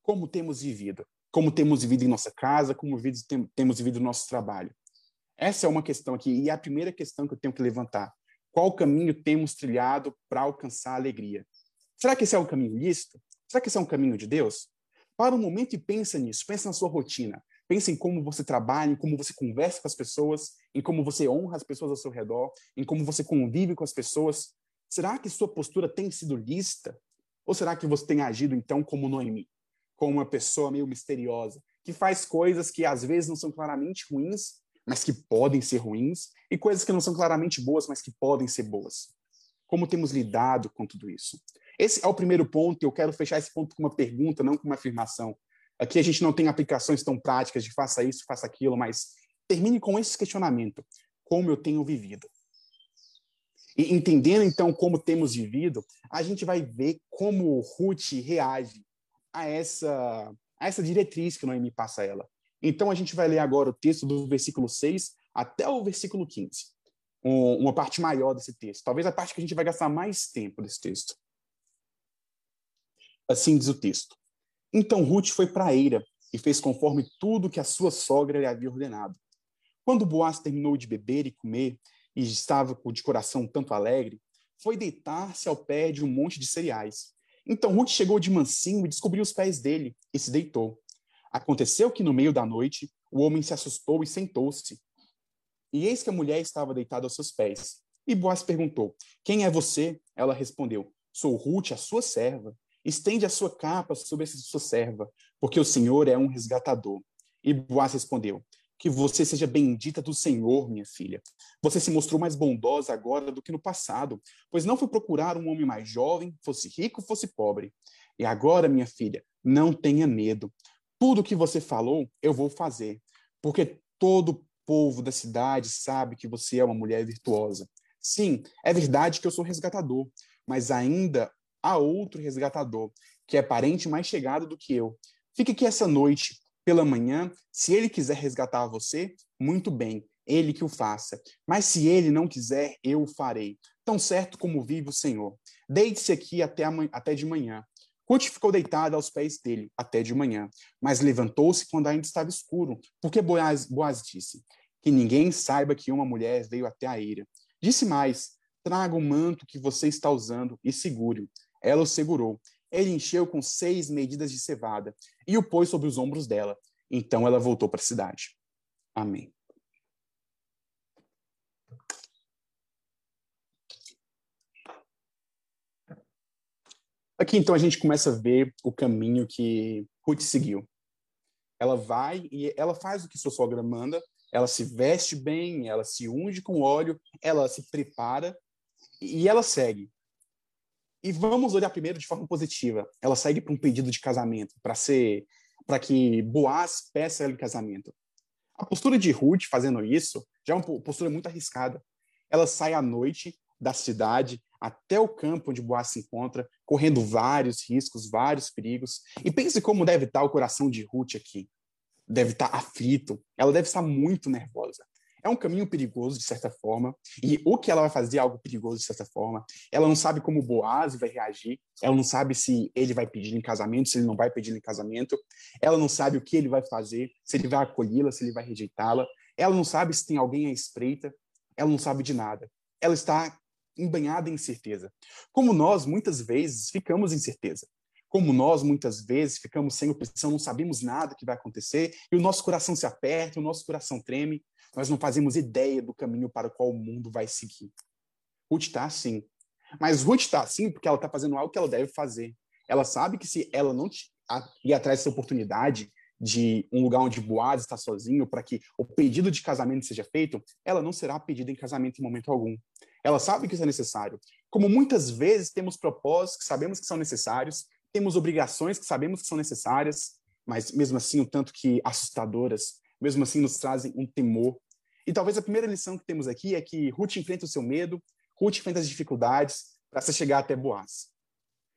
Como temos vivido? Como temos vivido em nossa casa? Como temos vivido no nosso trabalho? Essa é uma questão aqui, e é a primeira questão que eu tenho que levantar. Qual caminho temos trilhado para alcançar a alegria? Será que esse é um caminho lícito? Será que esse é um caminho de Deus? Para um momento e pensa nisso, pensa na sua rotina. Pensa em como você trabalha, em como você conversa com as pessoas, em como você honra as pessoas ao seu redor, em como você convive com as pessoas. Será que sua postura tem sido lícita? Ou será que você tem agido então como Noemi, como uma pessoa meio misteriosa, que faz coisas que às vezes não são claramente ruins, mas que podem ser ruins, e coisas que não são claramente boas, mas que podem ser boas. Como temos lidado com tudo isso? Esse é o primeiro ponto, e eu quero fechar esse ponto com uma pergunta, não com uma afirmação. Aqui a gente não tem aplicações tão práticas de faça isso, faça aquilo, mas termine com esse questionamento: como eu tenho vivido? E entendendo então como temos vivido, a gente vai ver como Ruth reage a essa, a essa diretriz que Noemi passa a ela. Então a gente vai ler agora o texto do versículo 6 até o versículo 15. Um, uma parte maior desse texto. Talvez a parte que a gente vai gastar mais tempo desse texto. Assim diz o texto. Então Ruth foi para eira e fez conforme tudo que a sua sogra lhe havia ordenado. Quando Boaz terminou de beber e comer, e estava de coração tanto alegre, foi deitar-se ao pé de um monte de cereais. Então Ruth chegou de mansinho e descobriu os pés dele, e se deitou. Aconteceu que no meio da noite o homem se assustou e sentou-se. E eis que a mulher estava deitada aos seus pés. E Boaz perguntou: Quem é você? Ela respondeu: Sou Ruth, a sua serva. Estende a sua capa sobre essa sua serva, porque o Senhor é um resgatador. E Boaz respondeu: Que você seja bendita do Senhor, minha filha. Você se mostrou mais bondosa agora do que no passado, pois não foi procurar um homem mais jovem, fosse rico, fosse pobre. E agora, minha filha, não tenha medo, tudo que você falou, eu vou fazer, porque todo povo da cidade sabe que você é uma mulher virtuosa. Sim, é verdade que eu sou resgatador, mas ainda há outro resgatador, que é parente mais chegado do que eu. Fique aqui essa noite, pela manhã, se ele quiser resgatar você, muito bem, ele que o faça. Mas se ele não quiser, eu o farei. Tão certo como vive o Senhor. Deite-se aqui até, até de manhã. Ruth ficou deitada aos pés dele até de manhã, mas levantou-se quando ainda estava escuro, porque Boaz, Boaz disse: Que ninguém saiba que uma mulher veio até a eira. Disse mais: Traga o manto que você está usando e segure-o. Ela o segurou. Ele encheu com seis medidas de cevada e o pôs sobre os ombros dela. Então ela voltou para a cidade. Amém. Aqui, então, a gente começa a ver o caminho que Ruth seguiu. Ela vai e ela faz o que sua sogra manda, ela se veste bem, ela se unge com óleo, ela se prepara e ela segue. E vamos olhar primeiro de forma positiva. Ela segue para um pedido de casamento, para ser para que Boaz peça ela em casamento. A postura de Ruth fazendo isso já é uma postura muito arriscada. Ela sai à noite da cidade, até o campo onde Boaz se encontra, correndo vários riscos, vários perigos. E pense como deve estar o coração de Ruth aqui. Deve estar aflito, ela deve estar muito nervosa. É um caminho perigoso, de certa forma, e o que ela vai fazer é algo perigoso, de certa forma. Ela não sabe como Boaz vai reagir, ela não sabe se ele vai pedir em casamento, se ele não vai pedir em casamento, ela não sabe o que ele vai fazer, se ele vai acolhê-la, se ele vai rejeitá-la, ela não sabe se tem alguém à espreita, ela não sabe de nada. Ela está embanhada em incerteza. Como nós, muitas vezes, ficamos em incerteza. Como nós, muitas vezes, ficamos sem opção, não sabemos nada que vai acontecer, e o nosso coração se aperta, o nosso coração treme, nós não fazemos ideia do caminho para o qual o mundo vai seguir. Ruth está assim. Mas Ruth está assim porque ela está fazendo algo que ela deve fazer. Ela sabe que se ela não ir atrás dessa oportunidade de um lugar onde Boaz está sozinho para que o pedido de casamento seja feito, ela não será pedida em casamento em momento algum. Ela sabe que isso é necessário. Como muitas vezes temos propósitos que sabemos que são necessários, temos obrigações que sabemos que são necessárias, mas mesmo assim um tanto que assustadoras, mesmo assim nos trazem um temor. E talvez a primeira lição que temos aqui é que Ruth enfrenta o seu medo, Ruth enfrenta as dificuldades para se chegar até Boaz.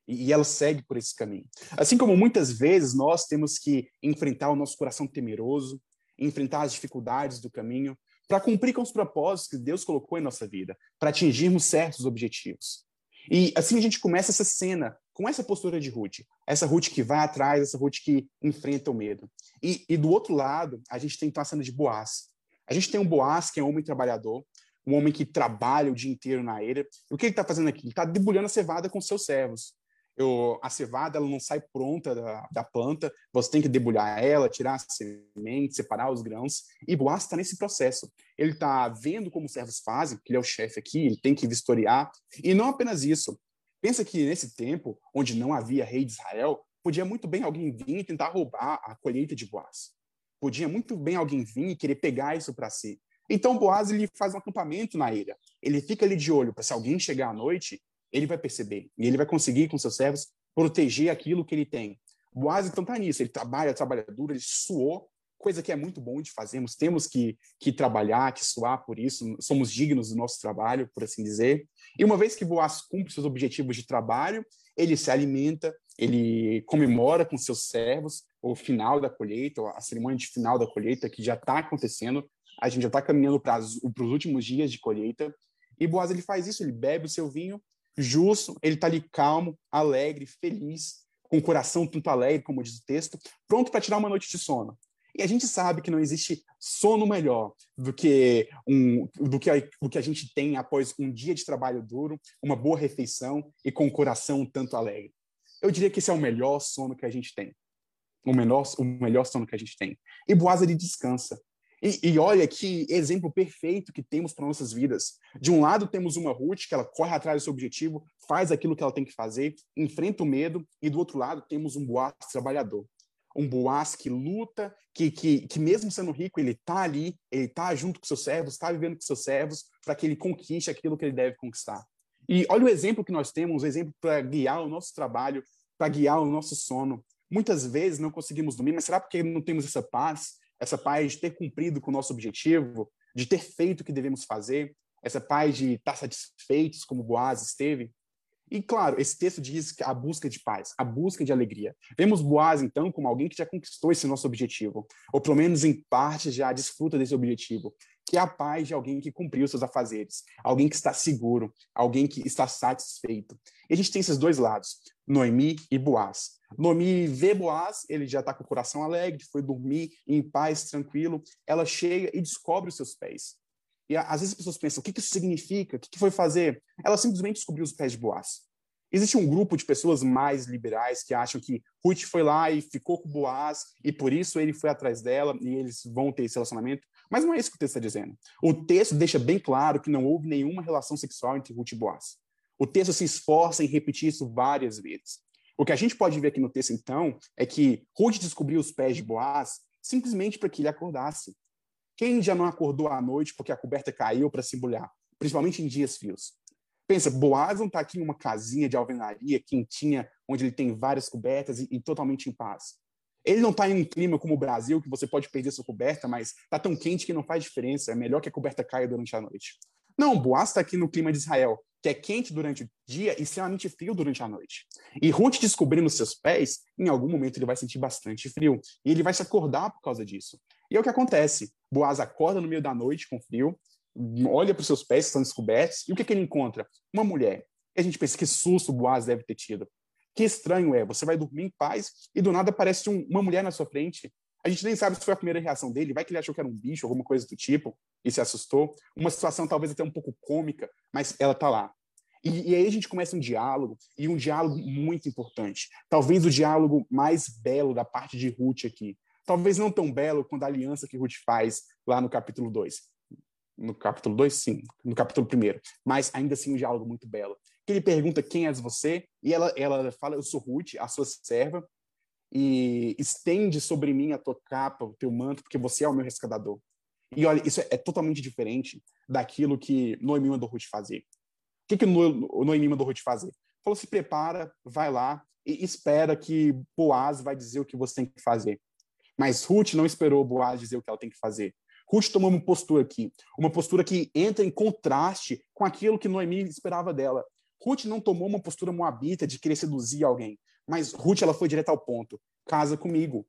E ela segue por esse caminho. Assim como muitas vezes nós temos que enfrentar o nosso coração temeroso, enfrentar as dificuldades do caminho, para cumprir com os propósitos que Deus colocou em nossa vida, para atingirmos certos objetivos. E assim a gente começa essa cena com essa postura de Ruth, essa Ruth que vai atrás, essa Ruth que enfrenta o medo. E, e do outro lado, a gente tem então a cena de Boaz. A gente tem um Boaz que é um homem trabalhador, um homem que trabalha o dia inteiro na era. O que ele está fazendo aqui? Ele está debulhando a cevada com seus servos eu, a cevada ela não sai pronta da, da, planta, você tem que debulhar ela, tirar as sementes, separar os grãos, e Boaz está nesse processo. Ele está vendo como os servos fazem, que ele é o chefe aqui, ele tem que vistoriar, e não apenas isso. Pensa que nesse tempo, onde não havia rei de Israel, podia muito bem alguém vir e tentar roubar a colheita de Boaz. Podia muito bem alguém vir e querer pegar isso para si. Então Boaz ele faz um acampamento na ilha. Ele fica ali de olho para se alguém chegar à noite, ele vai perceber. E ele vai conseguir com seus servos proteger aquilo que ele tem. Boaz então está nisso, ele trabalha, trabalha duro, ele suou, coisa que é muito bom de fazermos, temos que, que trabalhar, que suar por isso, somos dignos do nosso trabalho, por assim dizer. E uma vez que Boaz cumpre seus objetivos de trabalho, ele se alimenta, ele comemora com seus servos o final da colheita, a cerimônia de final da colheita, que já está acontecendo, a gente já está caminhando para os últimos dias de colheita, e Boaz ele faz isso, ele bebe o seu vinho justo, ele está ali calmo, alegre, feliz, com o coração tanto alegre, como diz o texto, pronto para tirar uma noite de sono. E a gente sabe que não existe sono melhor do que, um, do, que a, que a gente tem após um dia de trabalho duro, uma boa refeição e com o coração um tanto alegre. Eu diria que esse é o melhor sono que a gente tem. O, menor, o melhor sono que a gente tem. E Boaz, ele descansa. E, e, olha que exemplo perfeito que temos para nossas vidas. De um lado, temos uma Ruth, que ela corre atrás do seu objetivo, faz aquilo que ela tem que fazer, enfrenta o medo, e do outro lado, temos um Boaz trabalhador. Um Boaz que luta, que, que, que mesmo sendo rico, ele está ali, ele está junto com seus servos, está vivendo com seus servos, para que ele conquiste aquilo que ele deve conquistar. E olha o exemplo que nós temos, o exemplo para guiar o nosso trabalho, para guiar o nosso sono. Muitas vezes não conseguimos dormir, mas será porque não temos essa paz? Essa paz de ter cumprido com o nosso objetivo, de ter feito o que devemos fazer, essa paz de estar satisfeitos como Boaz esteve. E claro, esse texto diz que a busca de paz, a busca de alegria. Vemos Boaz, então, como alguém que já conquistou esse nosso objetivo, ou pelo menos em parte já desfruta desse objetivo, que é a paz de alguém que cumpriu seus afazeres, alguém que está seguro, alguém que está satisfeito. E a gente tem esses dois lados, Noemi e Boaz. Noemi vê Boaz, ele já está com o coração alegre, foi dormir em paz, tranquilo. Ela chega e descobre os seus pés. E às vezes as pessoas pensam, o que isso significa? O que foi fazer? Ela simplesmente descobriu os pés de Boaz. Existe um grupo de pessoas mais liberais que acham que Ruth foi lá e ficou com Boaz e por isso ele foi atrás dela e eles vão ter esse relacionamento. Mas não é isso que o texto está dizendo. O texto deixa bem claro que não houve nenhuma relação sexual entre Ruth e Boaz. O texto se esforça em repetir isso várias vezes. O que a gente pode ver aqui no texto, então, é que Ruth descobriu os pés de Boaz simplesmente para que ele acordasse. Quem já não acordou à noite porque a coberta caiu para se embrulhar, principalmente em dias frios? Pensa, Boaz não está aqui em uma casinha de alvenaria quentinha, onde ele tem várias cobertas e, e totalmente em paz. Ele não está em um clima como o Brasil, que você pode perder sua coberta, mas está tão quente que não faz diferença. É melhor que a coberta caia durante a noite. Não, Boaz está aqui no clima de Israel, que é quente durante o dia e extremamente frio durante a noite. E Ruth descobrindo seus pés, em algum momento ele vai sentir bastante frio. E ele vai se acordar por causa disso. E é o que acontece. Boaz acorda no meio da noite com frio, olha para os seus pés que estão descobertos, e o que, que ele encontra? Uma mulher. E a gente pensa, que susto Boaz deve ter tido. Que estranho é, você vai dormir em paz e do nada aparece um, uma mulher na sua frente. A gente nem sabe se foi a primeira reação dele, vai que ele achou que era um bicho, alguma coisa do tipo, e se assustou. Uma situação talvez até um pouco cômica, mas ela tá lá. E, e, aí a gente começa um diálogo, e um diálogo muito importante. Talvez o diálogo mais belo da parte de Ruth aqui. Talvez não tão belo quanto a aliança que Ruth faz lá no capítulo 2. No capítulo 2, sim. No capítulo 1. Mas ainda assim um diálogo muito belo. Que ele pergunta quem és você, e ela, ela fala, eu sou Ruth, a sua serva, e estende sobre mim a tua capa, o teu manto, porque você é o meu rescatador. E olha, isso é, é totalmente diferente daquilo que Noemi mandou Ruth fazer. O que, que Noemi mandou Ruth fazer? Falou, se prepara, vai lá e espera que Boaz vai dizer o que você tem que fazer. Mas Ruth não esperou Boaz dizer o que ela tem que fazer. Ruth tomou uma postura aqui, uma postura que entra em contraste com aquilo que Noemi esperava dela. Ruth não tomou uma postura moabita de querer seduzir alguém, mas Ruth ela foi direto ao ponto. Casa comigo.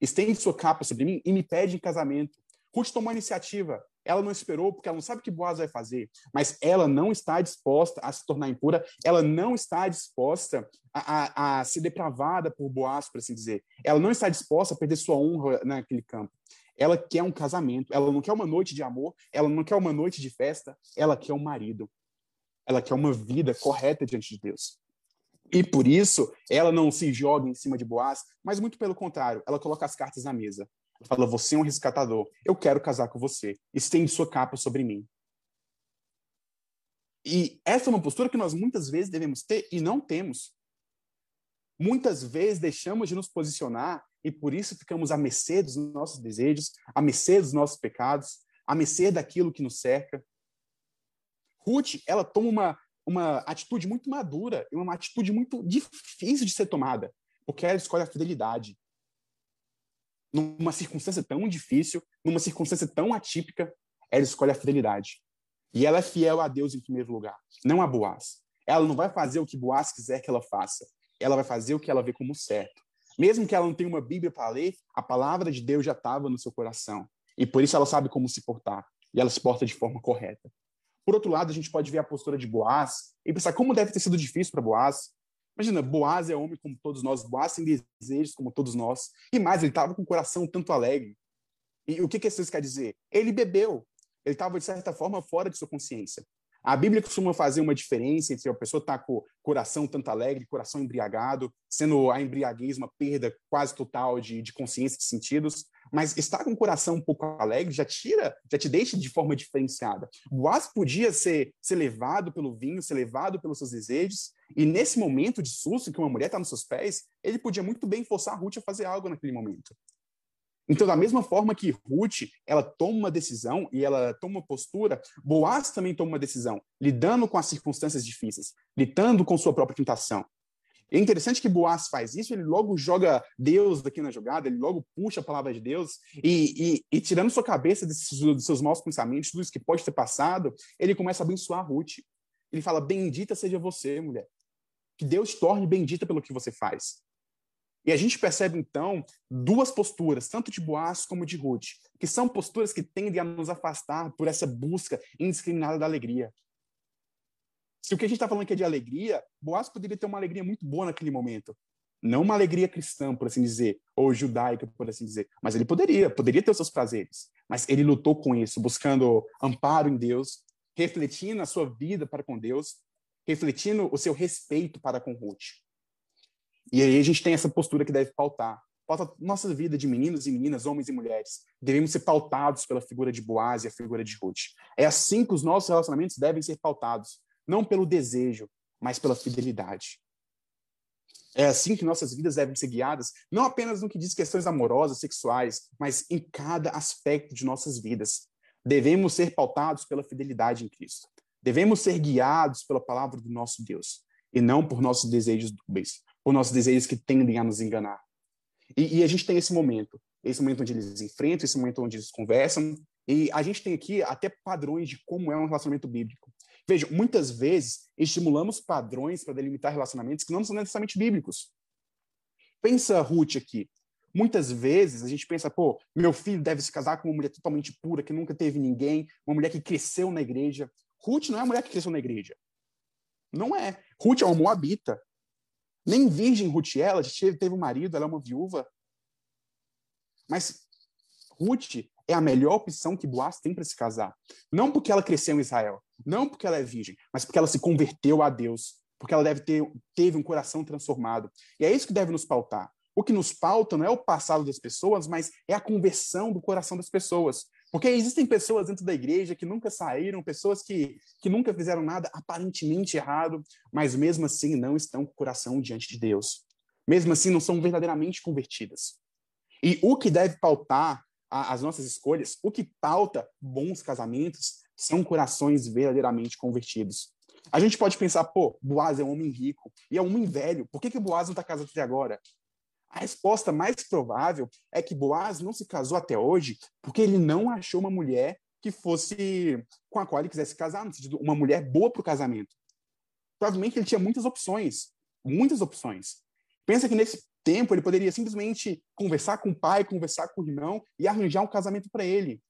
Estende sua capa sobre mim e me pede em casamento. Ruth tomou a iniciativa. Ela não esperou porque ela não sabe o que Boaz vai fazer, mas ela não está disposta a se tornar impura, ela não está disposta a, a, a ser depravada por Boaz, por assim dizer. Ela não está disposta a perder sua honra naquele campo. Ela quer um casamento, ela não quer uma noite de amor, ela não quer uma noite de festa, ela quer um marido. Ela quer uma vida correta diante de Deus. E por isso, ela não se joga em cima de Boaz, mas muito pelo contrário, ela coloca as cartas na mesa. Ela fala: Você é um resgatador, eu quero casar com você. Estende sua capa sobre mim. E essa é uma postura que nós muitas vezes devemos ter e não temos. Muitas vezes deixamos de nos posicionar e por isso ficamos à mercê dos nossos desejos, à mercê dos nossos pecados, à mercê daquilo que nos cerca. Ruth, ela toma uma, uma atitude muito madura e uma atitude muito difícil de ser tomada, porque ela escolhe a fidelidade. Numa circunstância tão difícil, numa circunstância tão atípica, ela escolhe a fidelidade. E ela é fiel a Deus em primeiro lugar, não a Boaz. Ela não vai fazer o que Boaz quiser que ela faça. Ela vai fazer o que ela vê como certo. Mesmo que ela não tenha uma Bíblia para ler, a palavra de Deus já estava no seu coração. E por isso ela sabe como se portar. E ela se porta de forma correta. Por outro lado, a gente pode ver a postura de Boaz e pensar como deve ter sido difícil para Boaz. Imagina, Boaz é homem como todos nós, Boaz tem desejos como todos nós. E mais, ele estava com o coração tanto alegre. E o que, que isso quer dizer? Ele bebeu. Ele estava, de certa forma, fora de sua consciência. A Bíblia costuma fazer uma diferença entre a pessoa estar tá com o coração tanto alegre, coração embriagado, sendo a embriaguez uma perda quase total de, de consciência de sentidos, mas estar com o coração um pouco alegre já tira, já te deixa de forma diferenciada. Boaz podia ser, ser levado pelo vinho, ser levado pelos seus desejos, e nesse momento de susto que uma mulher está nos seus pés, ele podia muito bem forçar a Ruth a fazer algo naquele momento. Então, da mesma forma que Ruth, ela toma uma decisão e ela toma uma postura, Boaz também toma uma decisão, lidando com as circunstâncias difíceis, lidando com sua própria tentação. É interessante que Boaz faz isso, ele logo joga Deus daqui na jogada, ele logo puxa a palavra de Deus e, e, e tirando sua cabeça desses, dos seus maus pensamentos, tudo isso que pode ter passado, ele começa a abençoar Ruth. Ele fala: Bendita seja você, mulher. Que Deus torne bendita pelo que você faz. E a gente percebe, então, duas posturas, tanto de Boaz como de Ruth, que são posturas que tendem a nos afastar por essa busca indiscriminada da alegria. Se o que a gente está falando aqui é de alegria, Boaz poderia ter uma alegria muito boa naquele momento. Não uma alegria cristã, por assim dizer, ou judaica, por assim dizer. Mas ele poderia, poderia ter os seus prazeres. Mas ele lutou com isso, buscando amparo em Deus, refletindo a sua vida para com Deus, refletindo o seu respeito para com Ruth. E aí a gente tem essa postura que deve pautar. Pauta nossa vida de meninos e meninas, homens e mulheres. Devemos ser pautados pela figura de Boaz e a figura de Ruth. É assim que os nossos relacionamentos devem ser pautados não pelo desejo, mas pela fidelidade. É assim que nossas vidas devem ser guiadas, não apenas no que diz questões amorosas, sexuais, mas em cada aspecto de nossas vidas. Devemos ser pautados pela fidelidade em Cristo. Devemos ser guiados pela palavra do nosso Deus, e não por nossos desejos dúbeis, por nossos desejos que tendem a nos enganar. E, e a gente tem esse momento, esse momento onde eles enfrentam, esse momento onde eles conversam, e a gente tem aqui até padrões de como é um relacionamento bíblico. Vejam, muitas vezes estimulamos padrões para delimitar relacionamentos que não são necessariamente bíblicos. Pensa Ruth aqui. Muitas vezes a gente pensa, pô, meu filho deve se casar com uma mulher totalmente pura, que nunca teve ninguém, uma mulher que cresceu na igreja. Ruth não é a mulher que cresceu na igreja. Não é. Ruth é uma moabita. Nem virgem Ruth ela, teve um marido, ela é uma viúva. Mas Ruth é a melhor opção que Boaz tem para se casar. Não porque ela cresceu em Israel, não porque ela é virgem, mas porque ela se converteu a Deus, porque ela deve ter teve um coração transformado. E é isso que deve nos pautar. O que nos pauta não é o passado das pessoas, mas é a conversão do coração das pessoas. Porque existem pessoas dentro da igreja que nunca saíram, pessoas que, que nunca fizeram nada aparentemente errado, mas mesmo assim não estão com o coração diante de Deus. Mesmo assim não são verdadeiramente convertidas. E o que deve pautar as nossas escolhas, o que pauta bons casamentos são corações verdadeiramente convertidos. A gente pode pensar, pô, Boaz é um homem rico e é um homem velho, por que, que Boaz não está casado até agora? A resposta mais provável é que Boaz não se casou até hoje porque ele não achou uma mulher que fosse com a qual ele quisesse casar, no sentido, uma mulher boa para o casamento. Provavelmente ele tinha muitas opções, muitas opções. Pensa que nesse tempo ele poderia simplesmente conversar com o pai, conversar com o irmão e arranjar um casamento para ele.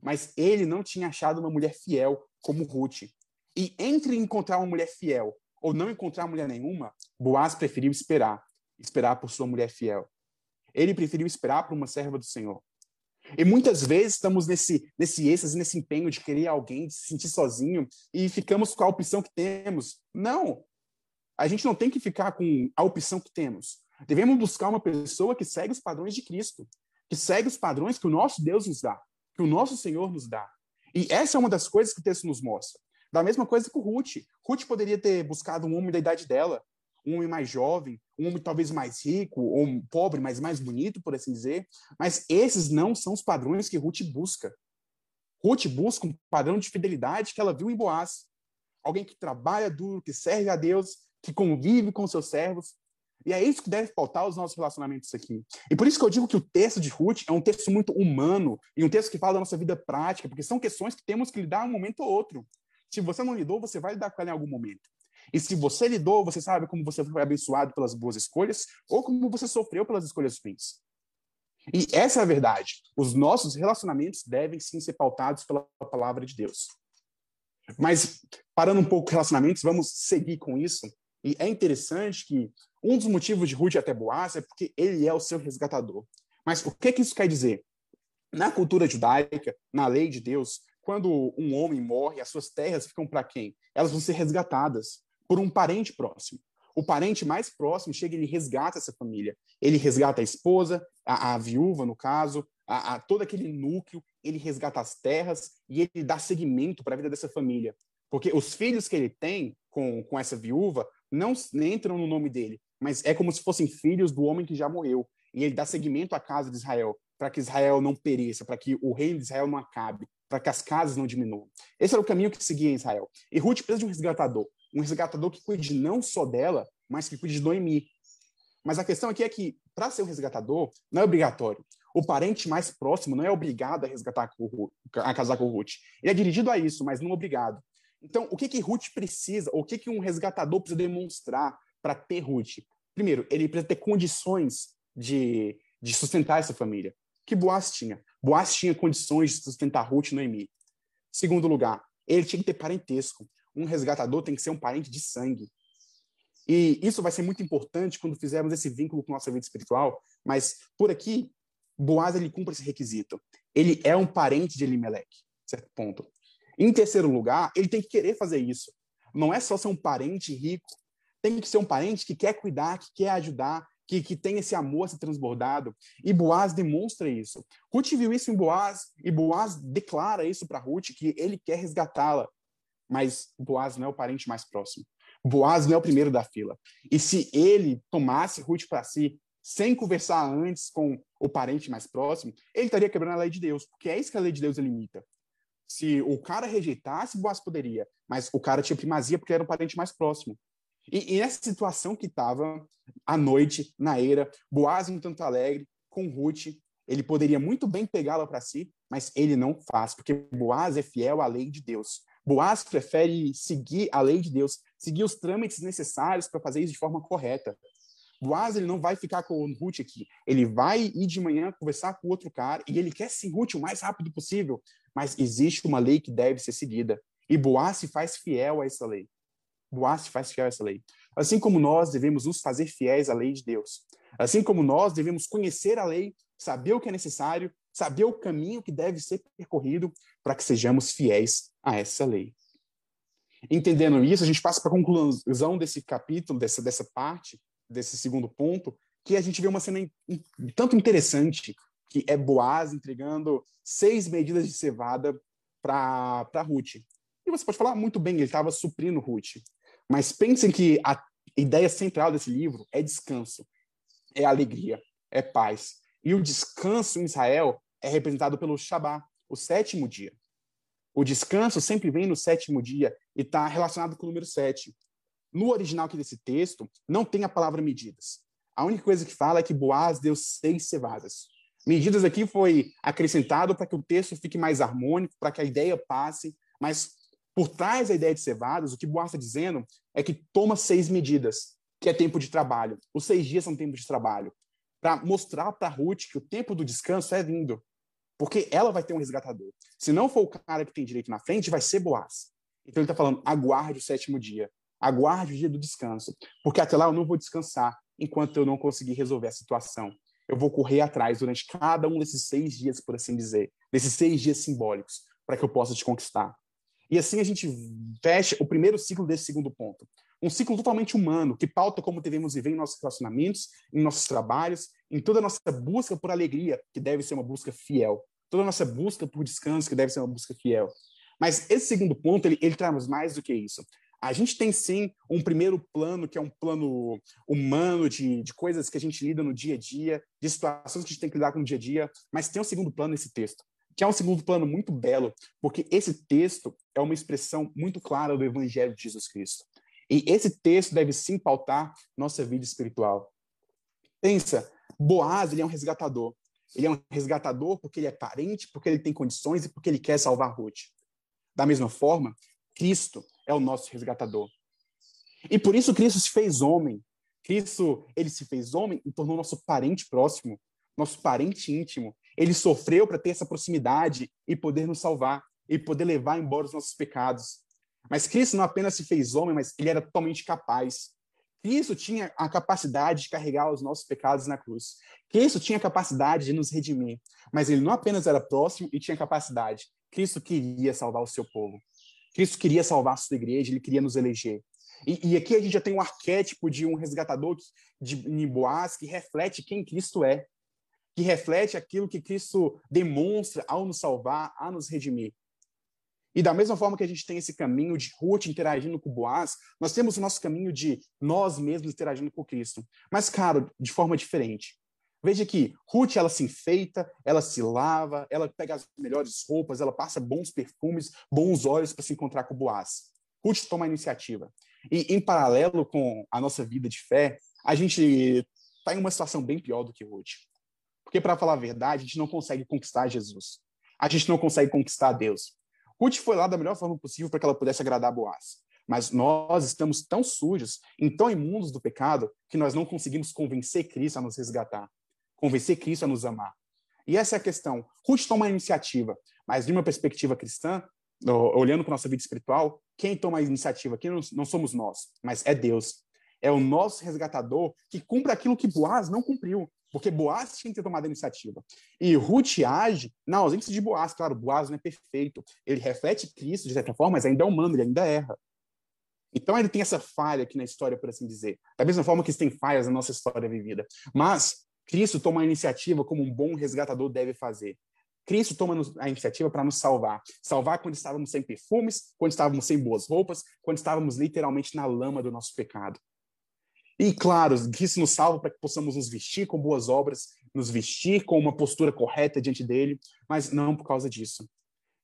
Mas ele não tinha achado uma mulher fiel como Ruth. E entre encontrar uma mulher fiel ou não encontrar mulher nenhuma, Boaz preferiu esperar, esperar por sua mulher fiel. Ele preferiu esperar por uma serva do Senhor. E muitas vezes estamos nesse, nesse êxtase, nesse empenho de querer alguém, de se sentir sozinho, e ficamos com a opção que temos. Não! A gente não tem que ficar com a opção que temos. Devemos buscar uma pessoa que segue os padrões de Cristo, que segue os padrões que o nosso Deus nos dá, que o nosso Senhor nos dá. E essa é uma das coisas que o texto nos mostra. Da mesma coisa com Ruth. Ruth poderia ter buscado um homem da idade dela, um homem mais jovem, um homem talvez mais rico, ou um pobre, mas mais bonito, por assim dizer. Mas esses não são os padrões que Ruth busca. Ruth busca um padrão de fidelidade que ela viu em Boaz. Alguém que trabalha duro, que serve a Deus, que convive com seus servos, e é isso que deve faltar os nossos relacionamentos aqui. E por isso que eu digo que o texto de Ruth é um texto muito humano e um texto que fala da nossa vida prática, porque são questões que temos que lidar um momento ou outro. Se você não lidou, você vai lidar com ela em algum momento. E se você lidou, você sabe como você foi abençoado pelas boas escolhas ou como você sofreu pelas escolhas ruins. E essa é a verdade. Os nossos relacionamentos devem sim ser pautados pela palavra de Deus. Mas, parando um pouco relacionamentos, vamos seguir com isso. E é interessante que um dos motivos de Ruth até Boaz é porque ele é o seu resgatador. Mas o que, que isso quer dizer? Na cultura judaica, na lei de Deus, quando um homem morre, as suas terras ficam para quem? Elas vão ser resgatadas por um parente próximo. O parente mais próximo chega e ele resgata essa família. Ele resgata a esposa, a, a viúva, no caso, a, a, todo aquele núcleo, ele resgata as terras e ele dá seguimento para a vida dessa família. Porque os filhos que ele tem com, com essa viúva não entram no nome dele, mas é como se fossem filhos do homem que já morreu. E ele dá seguimento à casa de Israel, para que Israel não pereça, para que o reino de Israel não acabe, para que as casas não diminuam. Esse era o caminho que seguia Israel. E Ruth precisa de um resgatador, um resgatador que cuide não só dela, mas que cuide de Noemi. Mas a questão aqui é que, para ser um resgatador, não é obrigatório. O parente mais próximo não é obrigado a resgatar a casar com Ruth. Ele é dirigido a isso, mas não obrigado. Então, o que que Ruth precisa, ou o que que um resgatador precisa demonstrar para ter Ruth? Primeiro, ele precisa ter condições de, de sustentar essa família. Que Boaz tinha? Boaz tinha condições de sustentar Ruth e Noemi. Segundo lugar, ele tinha que ter parentesco. Um resgatador tem que ser um parente de sangue. E isso vai ser muito importante quando fizermos esse vínculo com nossa vida espiritual, mas por aqui, Boaz ele cumpre esse requisito. Ele é um parente de Elimelech, certo ponto. Em terceiro lugar, ele tem que querer fazer isso. Não é só ser um parente rico, tem que ser um parente que quer cuidar, que quer ajudar, que, que tem esse amor a ser transbordado. E Boaz demonstra isso. Ruth viu isso em Boaz, e Boaz declara isso para Ruth, que ele quer resgatá-la. Mas Boaz não é o parente mais próximo. Boaz não é o primeiro da fila. E se ele tomasse Ruth para si, sem conversar antes com o parente mais próximo, ele estaria quebrando a lei de Deus, porque é isso que a lei de Deus limita. Se o cara rejeitasse, Boaz poderia, mas o cara tinha primazia porque era um parente mais próximo. E, e nessa situação que estava à noite, na era, Boaz um tanto alegre, com Ruth, ele poderia muito bem pegá-la para si, mas ele não faz, porque Boaz é fiel à lei de Deus. Boaz prefere seguir a lei de Deus, seguir os trâmites necessários para fazer isso de forma correta. Boaz ele não vai ficar com o Ruth aqui. Ele vai ir de manhã conversar com outro cara e ele quer sim Ruth o mais rápido possível. Mas existe uma lei que deve ser seguida. E Boaz se faz fiel a essa lei. Boaz se faz fiel a essa lei. Assim como nós devemos nos fazer fiéis à lei de Deus. Assim como nós devemos conhecer a lei, saber o que é necessário, saber o caminho que deve ser percorrido para que sejamos fiéis a essa lei. Entendendo isso, a gente passa para a conclusão desse capítulo, dessa, dessa parte, desse segundo ponto, que a gente vê uma cena in, in, tanto interessante, que é Boaz entregando seis medidas de cevada para Ruth. E você pode falar muito bem, ele estava suprindo Ruth. Mas pensem que a ideia central desse livro é descanso, é alegria, é paz. E o descanso em Israel é representado pelo Shabat, o sétimo dia. O descanso sempre vem no sétimo dia e está relacionado com o número sete. No original aqui desse texto, não tem a palavra medidas. A única coisa que fala é que Boaz deu seis cevadas. Medidas aqui foi acrescentado para que o texto fique mais harmônico, para que a ideia passe, mas por trás da ideia de cevadas, o que Boaz está dizendo é que toma seis medidas, que é tempo de trabalho. Os seis dias são tempo de trabalho. Para mostrar para Ruth que o tempo do descanso é vindo. Porque ela vai ter um resgatador. Se não for o cara que tem direito na frente, vai ser Boaz. Então ele está falando: aguarde o sétimo dia. Aguarde o dia do descanso. Porque até lá eu não vou descansar enquanto eu não conseguir resolver a situação. Eu vou correr atrás durante cada um desses seis dias, por assim dizer, desses seis dias simbólicos, para que eu possa te conquistar. E assim a gente fecha o primeiro ciclo desse segundo ponto. Um ciclo totalmente humano, que pauta como devemos viver em nossos relacionamentos, em nossos trabalhos, em toda a nossa busca por alegria, que deve ser uma busca fiel. Toda a nossa busca por descanso, que deve ser uma busca fiel. Mas esse segundo ponto, ele, ele traz mais do que isso. A gente tem sim um primeiro plano, que é um plano humano de, de coisas que a gente lida no dia a dia, de situações que a gente tem que lidar com no dia a dia, mas tem um segundo plano nesse texto, que é um segundo plano muito belo, porque esse texto é uma expressão muito clara do Evangelho de Jesus Cristo. E esse texto deve sim pautar nossa vida espiritual. Pensa, Boaz ele é um resgatador. Ele é um resgatador porque ele é parente, porque ele tem condições e porque ele quer salvar Ruth. Da mesma forma, Cristo é o nosso resgatador. E por isso Cristo se fez homem. Cristo, ele se fez homem e tornou nosso parente próximo, nosso parente íntimo. Ele sofreu para ter essa proximidade e poder nos salvar e poder levar embora os nossos pecados. Mas Cristo não apenas se fez homem, mas ele era totalmente capaz. Cristo tinha a capacidade de carregar os nossos pecados na cruz. Cristo tinha a capacidade de nos redimir. Mas ele não apenas era próximo e tinha capacidade. Cristo queria salvar o seu povo. Cristo queria salvar a sua igreja, ele queria nos eleger. E, e aqui a gente já tem um arquétipo de um resgatador de, Boaz que reflete quem Cristo é que reflete aquilo que Cristo demonstra ao nos salvar, a nos redimir. E da mesma forma que a gente tem esse caminho de Ruth interagindo com Boaz, nós temos o nosso caminho de nós mesmos interagindo com Cristo. Mas, claro, de forma diferente. Veja que Ruth, ela se enfeita, ela se lava, ela pega as melhores roupas, ela passa bons perfumes, bons olhos para se encontrar com Boaz. Ruth toma a iniciativa. E em paralelo com a nossa vida de fé, a gente está em uma situação bem pior do que Ruth. Porque, para falar a verdade, a gente não consegue conquistar Jesus. A gente não consegue conquistar Deus. Ruth foi lá da melhor forma possível para que ela pudesse agradar Boaz. Mas nós estamos tão sujos e tão imundos do pecado que nós não conseguimos convencer Cristo a nos resgatar, convencer Cristo a nos amar. E essa é a questão. Ruth toma a iniciativa, mas de uma perspectiva cristã, olhando para nossa vida espiritual, quem toma a iniciativa aqui não somos nós, mas é Deus. É o nosso resgatador que cumpre aquilo que Boaz não cumpriu, porque Boaz tinha que ter tomado a iniciativa. E Ruth age na ausência de Boaz. Claro, Boaz não é perfeito. Ele reflete Cristo, de certa forma, mas ainda é humano, ele ainda erra. Então ele tem essa falha aqui na história, por assim dizer. Da mesma forma que tem falhas na nossa história vivida. Mas Cristo toma a iniciativa como um bom resgatador deve fazer. Cristo toma a iniciativa para nos salvar. Salvar quando estávamos sem perfumes, quando estávamos sem boas roupas, quando estávamos literalmente na lama do nosso pecado. E claro, Cristo nos salva para que possamos nos vestir com boas obras, nos vestir com uma postura correta diante dele, mas não por causa disso.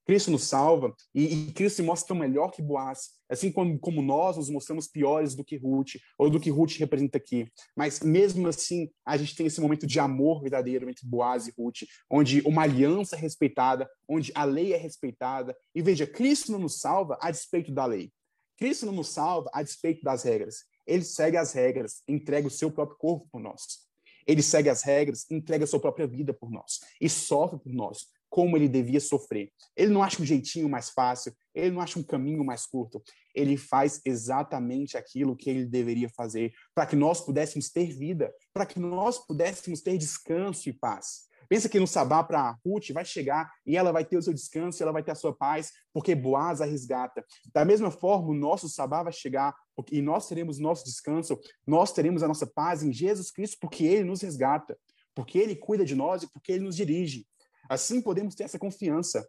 Cristo nos salva e, e Cristo se mostra tão melhor que Boaz, assim como, como nós nos mostramos piores do que Ruth, ou do que Ruth representa aqui. Mas mesmo assim, a gente tem esse momento de amor verdadeiro entre Boaz e Ruth, onde uma aliança é respeitada, onde a lei é respeitada. E veja, Cristo não nos salva a despeito da lei. Cristo não nos salva a despeito das regras. Ele segue as regras, entrega o seu próprio corpo por nós. Ele segue as regras, entrega a sua própria vida por nós e sofre por nós como ele devia sofrer. Ele não acha um jeitinho mais fácil, ele não acha um caminho mais curto. Ele faz exatamente aquilo que ele deveria fazer para que nós pudéssemos ter vida, para que nós pudéssemos ter descanso e paz. Pensa que no sabá para Ruth vai chegar e ela vai ter o seu descanso, ela vai ter a sua paz, porque Boaz a resgata. Da mesma forma, o nosso sabá vai chegar e nós teremos nosso descanso, nós teremos a nossa paz em Jesus Cristo, porque ele nos resgata, porque ele cuida de nós e porque ele nos dirige. Assim podemos ter essa confiança.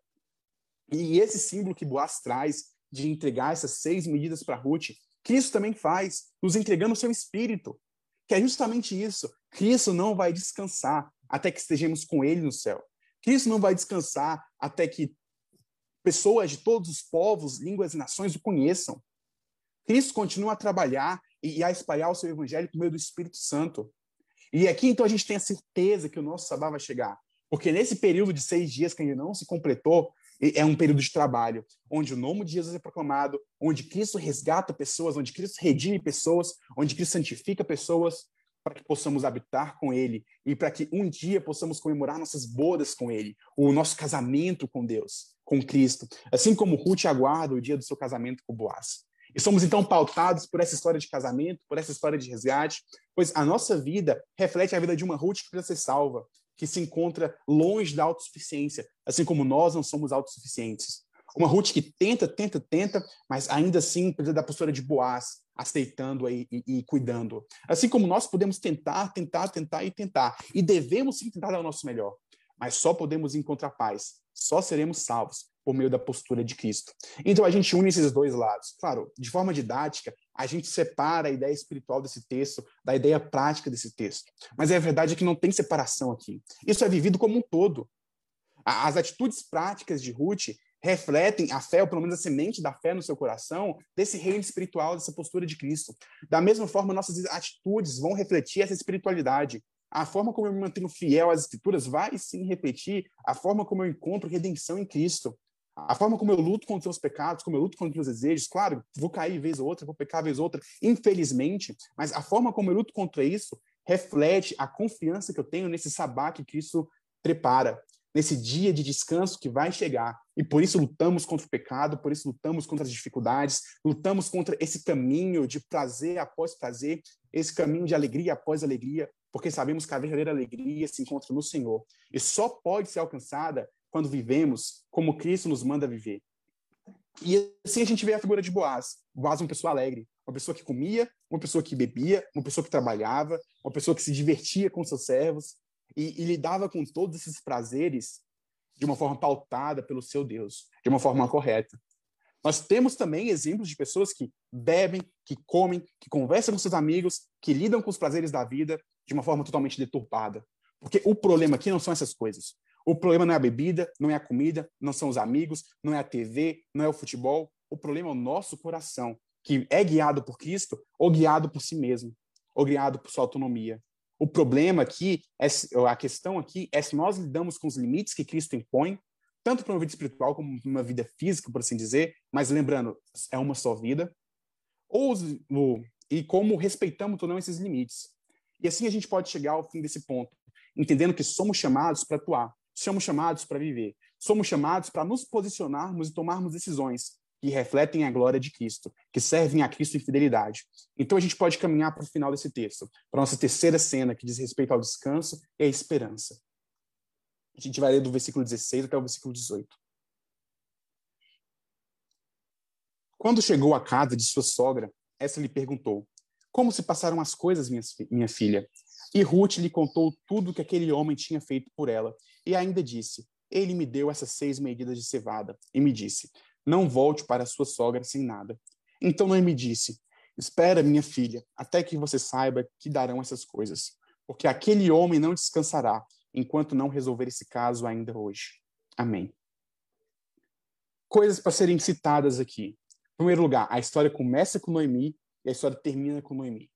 E esse símbolo que Boaz traz de entregar essas seis medidas para Ruth, Cristo também faz, nos entregando o seu espírito, que é justamente isso. Cristo não vai descansar até que estejamos com Ele no céu. Cristo não vai descansar até que pessoas de todos os povos, línguas e nações o conheçam. Cristo continua a trabalhar e a espalhar o seu evangelho por meio do Espírito Santo. E aqui, então, a gente tem a certeza que o nosso sabá vai chegar. Porque nesse período de seis dias que ainda não se completou, é um período de trabalho, onde o nome de Jesus é proclamado, onde Cristo resgata pessoas, onde Cristo redime pessoas, onde Cristo santifica pessoas, para que possamos habitar com Ele e para que um dia possamos comemorar nossas bodas com Ele, o nosso casamento com Deus, com Cristo, assim como Ruth aguarda o dia do seu casamento com Boaz. E somos então pautados por essa história de casamento, por essa história de resgate, pois a nossa vida reflete a vida de uma Ruth que precisa ser salva, que se encontra longe da autossuficiência, assim como nós não somos autossuficientes. Uma Ruth que tenta, tenta, tenta, mas ainda assim precisa da postura de Boaz, aceitando e, e, e, cuidando. Assim como nós podemos tentar, tentar, tentar e tentar, e devemos sim tentar dar o nosso melhor, mas só podemos encontrar paz, só seremos salvos por meio da postura de Cristo. Então a gente une esses dois lados. Claro, de forma didática, a gente separa a ideia espiritual desse texto da ideia prática desse texto. Mas a verdade é que não tem separação aqui. Isso é vivido como um todo. As atitudes práticas de Ruth refletem a fé, ou pelo menos a semente da fé no seu coração, desse reino espiritual, dessa postura de Cristo. Da mesma forma, nossas atitudes vão refletir essa espiritualidade. A forma como eu me mantenho fiel às escrituras vai sim refletir a forma como eu encontro redenção em Cristo. A forma como eu luto contra os pecados, como eu luto contra os desejos, claro, vou cair vez ou outra, vou pecar vez ou outra, infelizmente, mas a forma como eu luto contra isso reflete a confiança que eu tenho nesse sabá que Cristo prepara, nesse dia de descanso que vai chegar. E por isso lutamos contra o pecado, por isso lutamos contra as dificuldades, lutamos contra esse caminho de prazer após prazer, esse caminho de alegria após alegria, porque sabemos que a verdadeira alegria se encontra no Senhor. E só pode ser alcançada quando vivemos como Cristo nos manda viver. E assim a gente vê a figura de Boaz. Boaz é uma pessoa alegre, uma pessoa que comia, uma pessoa que bebia, uma pessoa que trabalhava, uma pessoa que se divertia com seus servos e, e lidava com todos esses prazeres de uma forma pautada pelo seu Deus, de uma forma correta. Nós temos também exemplos de pessoas que bebem, que comem, que conversam com seus amigos, que lidam com os prazeres da vida de uma forma totalmente deturpada. Porque o problema aqui não são essas coisas. O problema não é a bebida, não é a comida, não são os amigos, não é a TV, não é o futebol. O problema é o nosso coração. que é guiado por Cristo ou guiado por si mesmo, ou guiado por sua autonomia. O problema aqui, é, a questão aqui é se nós lidamos com os limites que Cristo impõe, tanto para uma vida espiritual como para uma vida física, por assim dizer, mas lembrando, é uma só vida, ou e como respeitamos ou não esses limites. E assim a gente pode chegar ao fim desse ponto, entendendo que somos chamados para atuar, somos chamados para viver, somos chamados para nos posicionarmos e tomarmos decisões que refletem a glória de Cristo, que servem a Cristo em fidelidade. Então a gente pode caminhar para o final desse texto, para a nossa terceira cena, que diz respeito ao descanso e à esperança. A gente vai ler do versículo 16 até o versículo 18. Quando chegou à casa de sua sogra, essa lhe perguntou: Como se passaram as coisas, minha, minha filha? E Ruth lhe contou tudo que aquele homem tinha feito por ela, e ainda disse: Ele me deu essas seis medidas de cevada, e me disse: Não volte para sua sogra sem nada. Então Noemi disse: Espera, minha filha, até que você saiba que darão essas coisas, porque aquele homem não descansará enquanto não resolver esse caso ainda hoje. Amém. Coisas para serem citadas aqui. Em primeiro lugar, a história começa com Noemi e a história termina com Noemi.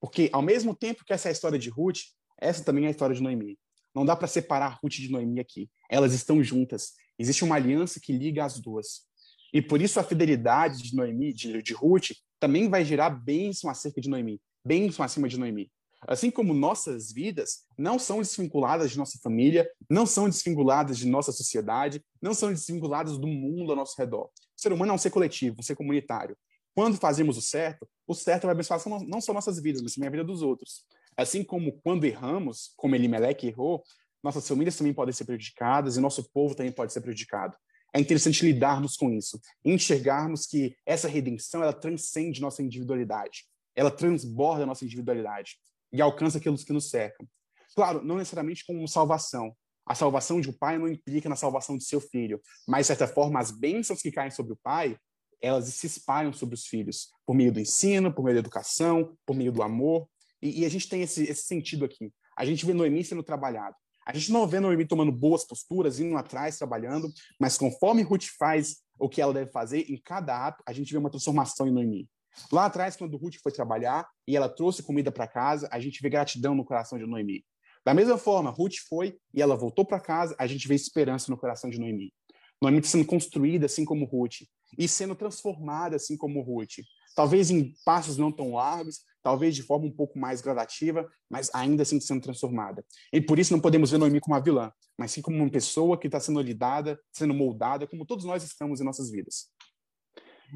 Porque, ao mesmo tempo que essa é a história de Ruth, essa também é a história de Noemi. Não dá para separar Ruth de Noemi aqui. Elas estão juntas. Existe uma aliança que liga as duas. E por isso a fidelidade de Noemi, de, de Ruth, também vai gerar bênção acerca de Noemi, bênção acima de Noemi. Assim como nossas vidas não são desvinculadas de nossa família, não são desvinculadas de nossa sociedade, não são desvinculadas do mundo ao nosso redor. O ser humano é um ser coletivo, um ser comunitário. Quando fazemos o certo, o certo vai abençoar não só nossas vidas, mas também a vida dos outros. Assim como quando erramos, como Elimelec errou, nossas famílias também podem ser prejudicadas e nosso povo também pode ser prejudicado. É interessante lidarmos com isso, enxergarmos que essa redenção ela transcende nossa individualidade, ela transborda nossa individualidade e alcança aqueles que nos cercam. Claro, não necessariamente como salvação. A salvação de um pai não implica na salvação de seu filho, mas, de certa forma, as bênçãos que caem sobre o pai elas se espalham sobre os filhos, por meio do ensino, por meio da educação, por meio do amor. E, e a gente tem esse, esse, sentido aqui. A gente vê Noemi sendo trabalhado. A gente não vê Noemi tomando boas posturas, indo atrás, trabalhando, mas conforme Ruth faz o que ela deve fazer, em cada ato, a gente vê uma transformação em Noemi. Lá atrás, quando Ruth foi trabalhar e ela trouxe comida para casa, a gente vê gratidão no coração de Noemi. Da mesma forma, Ruth foi e ela voltou para casa, a gente vê esperança no coração de Noemi. Noemi sendo construída assim como Ruth e sendo transformada assim como Ruth. Talvez em passos não tão largos, talvez de forma um pouco mais gradativa, mas ainda assim sendo transformada. E por isso não podemos ver Noemi como uma vilã, mas sim como uma pessoa que está sendo lidada, sendo moldada, como todos nós estamos em nossas vidas.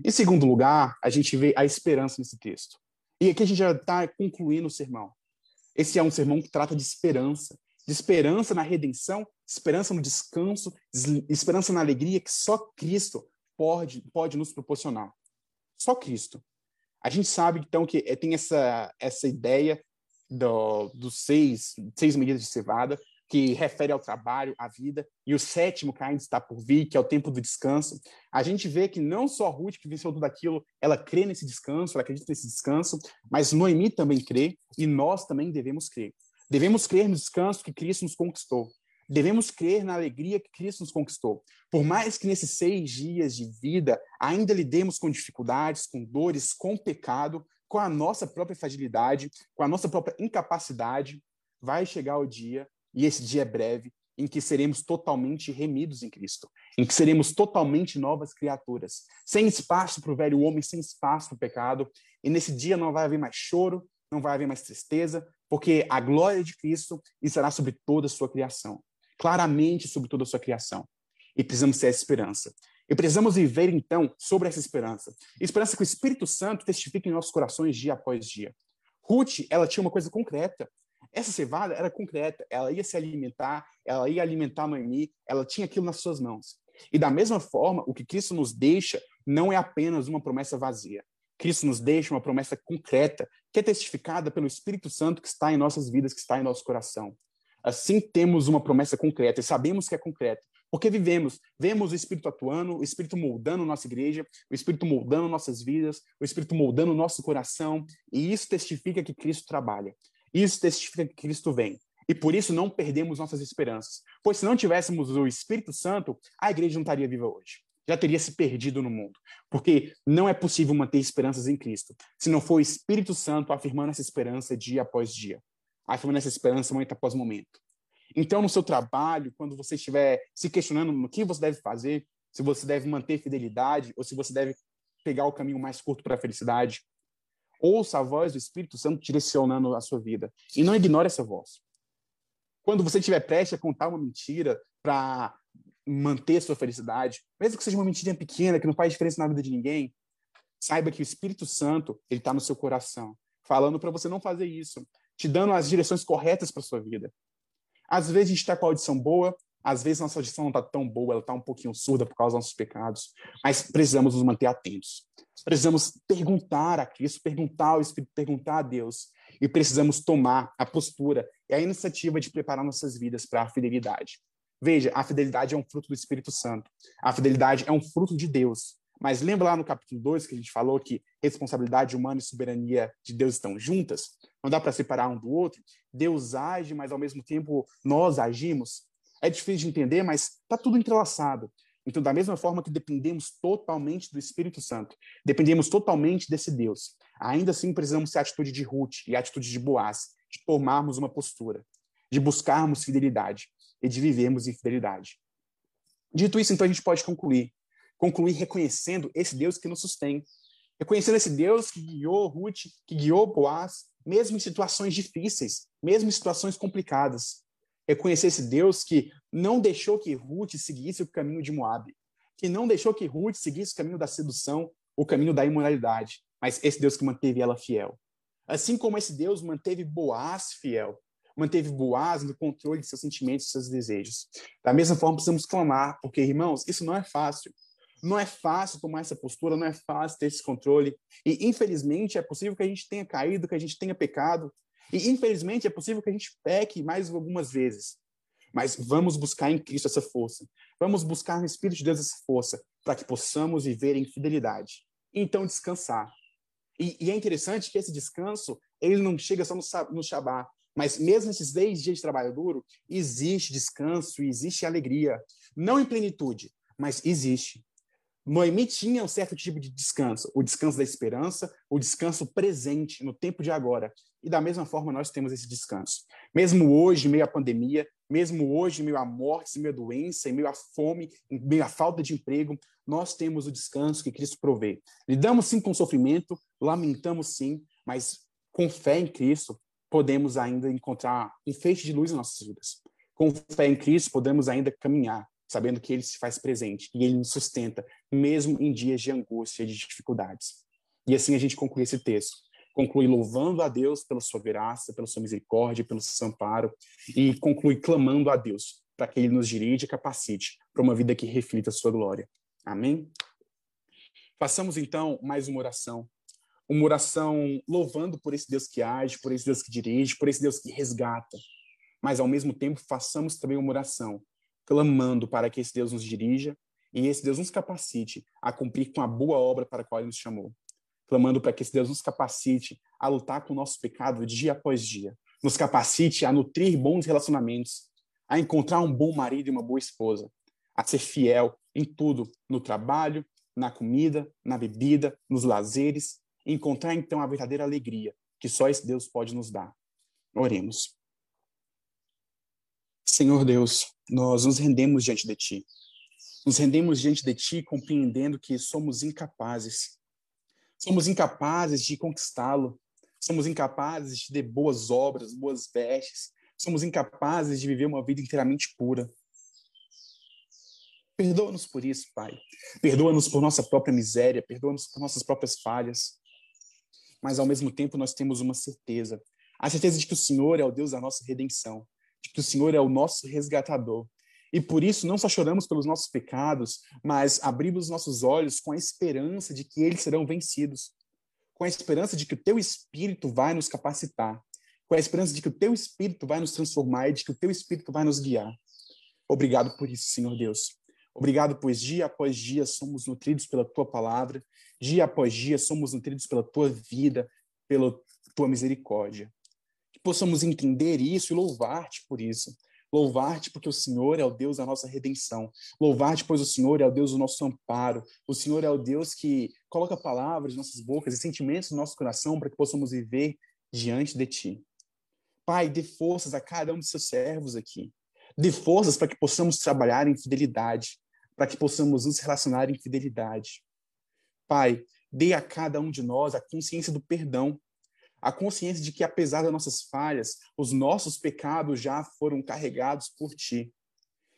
Em segundo lugar, a gente vê a esperança nesse texto. E aqui a gente já está concluindo o sermão. Esse é um sermão que trata de esperança, de esperança na redenção, esperança no descanso, esperança na alegria que só Cristo pode, pode nos proporcionar. Só Cristo. A gente sabe, então, que eh, tem essa, essa ideia do, dos seis, seis medidas de cevada, que refere ao trabalho, à vida, e o sétimo que ainda está por vir, que é o tempo do descanso. A gente vê que não só Ruth, que venceu tudo aquilo, ela crê nesse descanso, ela acredita nesse descanso, mas Noemi também crê, e nós também devemos crer. Devemos crer no descanso que Cristo nos conquistou. Devemos crer na alegria que Cristo nos conquistou. Por mais que nesses seis dias de vida ainda lidemos com dificuldades, com dores, com pecado, com a nossa própria fragilidade, com a nossa própria incapacidade, vai chegar o dia, e esse dia é breve, em que seremos totalmente remidos em Cristo, em que seremos totalmente novas criaturas, sem espaço para o velho homem, sem espaço para o pecado, e nesse dia não vai haver mais choro, não vai haver mais tristeza, porque a glória de Cristo estará sobre toda a sua criação claramente sobre toda a sua criação. E precisamos ter essa esperança. E precisamos viver, então, sobre essa esperança. Esperança que o Espírito Santo testifique em nossos corações dia após dia. Ruth, ela tinha uma coisa concreta. Essa cevada era concreta. Ela ia se alimentar, ela ia alimentar Noemi, ela tinha aquilo nas suas mãos. E da mesma forma, o que Cristo nos deixa não é apenas uma promessa vazia. Cristo nos deixa uma promessa concreta, que é testificada pelo Espírito Santo que está em nossas vidas, que está em nosso coração. Assim temos uma promessa concreta e sabemos que é concreta, porque vivemos, vemos o Espírito atuando, o Espírito moldando nossa igreja, o Espírito moldando nossas vidas, o Espírito moldando nosso coração, e isso testifica que Cristo trabalha. Isso testifica que Cristo vem. E por isso não perdemos nossas esperanças. Pois se não tivéssemos o Espírito Santo, a igreja não estaria viva hoje. já teria se perdido no mundo. Porque não é possível manter esperanças em Cristo se não for o Espírito Santo afirmando essa esperança dia após dia, afirmando essa esperança momento após momento. Então, no seu trabalho, quando você estiver se questionando no que você deve fazer, se você deve manter fidelidade ou se você deve pegar o caminho mais curto para a felicidade, ouça a voz do Espírito Santo direcionando a sua vida e não ignore essa voz. Quando você estiver prestes a contar uma mentira para manter sua felicidade, mesmo que seja uma mentira pequena que não faz diferença na vida de ninguém, saiba que o Espírito Santo ele está no seu coração, falando para você não fazer isso, te dando as direções corretas para sua vida. Às vezes a gente está com a audição boa, às vezes nossa audição não está tão boa, ela está um pouquinho surda por causa dos nossos pecados, mas precisamos nos manter atentos. Precisamos perguntar a Cristo, perguntar ao Espírito, perguntar a Deus, e precisamos tomar a postura e a iniciativa de preparar nossas vidas para a fidelidade. Veja, a fidelidade é um fruto do Espírito Santo. A fidelidade é um fruto de Deus. Mas lembra lá no capítulo 2 que a gente falou que responsabilidade humana e soberania de Deus estão juntas? Não dá para separar um do outro? Deus age, mas ao mesmo tempo nós agimos? É difícil de entender, mas está tudo entrelaçado. Então, da mesma forma que dependemos totalmente do Espírito Santo, dependemos totalmente desse Deus, ainda assim precisamos ter a atitude de Ruth e a atitude de Boaz, de tomarmos uma postura, de buscarmos fidelidade e de vivermos em fidelidade. Dito isso, então a gente pode concluir. Concluir reconhecendo esse Deus que nos sustém. Reconhecendo esse Deus que guiou Ruth, que guiou Boaz, mesmo em situações difíceis, mesmo em situações complicadas. Reconhecer esse Deus que não deixou que Ruth seguisse o caminho de Moab, que não deixou que Ruth seguisse o caminho da sedução, o caminho da imoralidade, mas esse Deus que manteve ela fiel. Assim como esse Deus manteve Boaz fiel, manteve Boaz no controle de seus sentimentos e seus desejos. Da mesma forma, precisamos clamar, porque, irmãos, isso não é fácil. Não é fácil tomar essa postura, não é fácil ter esse controle. E, infelizmente, é possível que a gente tenha caído, que a gente tenha pecado. E, infelizmente, é possível que a gente peque mais algumas vezes. Mas vamos buscar em Cristo essa força. Vamos buscar no Espírito de Deus essa força, para que possamos viver em fidelidade. Então descansar. E, e, é interessante que esse descanso, ele não chega só no, no mas mesmo nesses 10 dias de trabalho duro, existe descanso, existe alegria. Não em plenitude, mas existe. Noemi tinha um certo tipo de descanso, o descanso da esperança, o descanso presente no tempo de agora. E da mesma forma nós temos esse descanso. Mesmo hoje, meio à pandemia, mesmo hoje, meio à morte, meio à doença, meio à fome, meio à falta de emprego, nós temos o descanso que Cristo provê. Lidamos sim com sofrimento, lamentamos sim, mas com fé em Cristo, podemos ainda encontrar um feixe de luz em nossas vidas. Com fé em Cristo, podemos ainda caminhar, sabendo que Ele se faz presente e Ele nos sustenta, mesmo em dias de angústia e de dificuldades. E assim a gente conclui esse texto. Conclui louvando a Deus pela sua graça, pela sua misericórdia, pelo seu amparo, e conclui clamando a Deus para que Ele nos dirija e capacite para uma vida que reflita a sua glória. Amém? Façamos então mais uma oração uma oração louvando por esse Deus que age, por esse Deus que dirige, por esse Deus que resgata. Mas, ao mesmo tempo, façamos também uma oração, clamando para que esse Deus nos dirija e esse Deus nos capacite a cumprir com a boa obra para a qual Ele nos chamou. Clamando para que esse Deus nos capacite a lutar com o nosso pecado dia após dia. Nos capacite a nutrir bons relacionamentos, a encontrar um bom marido e uma boa esposa, a ser fiel em tudo, no trabalho, na comida, na bebida, nos lazeres, encontrar então a verdadeira alegria que só esse Deus pode nos dar. Oremos. Senhor Deus, nós nos rendemos diante de Ti. Nos rendemos diante de Ti compreendendo que somos incapazes. Somos incapazes de conquistá-lo. Somos incapazes de ter boas obras, boas vestes. Somos incapazes de viver uma vida inteiramente pura. Perdoa-nos por isso, Pai. Perdoa-nos por nossa própria miséria, perdoa-nos por nossas próprias falhas mas ao mesmo tempo nós temos uma certeza. A certeza de que o Senhor é o Deus da nossa redenção, de que o Senhor é o nosso resgatador. E por isso não só choramos pelos nossos pecados, mas abrimos nossos olhos com a esperança de que eles serão vencidos, com a esperança de que o teu espírito vai nos capacitar, com a esperança de que o teu espírito vai nos transformar e de que o teu espírito vai nos guiar. Obrigado por isso, Senhor Deus. Obrigado, pois dia após dia somos nutridos pela tua palavra, dia após dia somos nutridos pela tua vida, pela tua misericórdia. Que possamos entender isso e louvar-te por isso. Louvar-te porque o Senhor é o Deus da nossa redenção. Louvar-te, pois o Senhor é o Deus do nosso amparo. O Senhor é o Deus que coloca palavras em nossas bocas e sentimentos no nosso coração para que possamos viver diante de ti. Pai, dê forças a cada um de seus servos aqui. Dê forças para que possamos trabalhar em fidelidade, para que possamos nos relacionar em fidelidade. Pai, dê a cada um de nós a consciência do perdão, a consciência de que, apesar das nossas falhas, os nossos pecados já foram carregados por ti.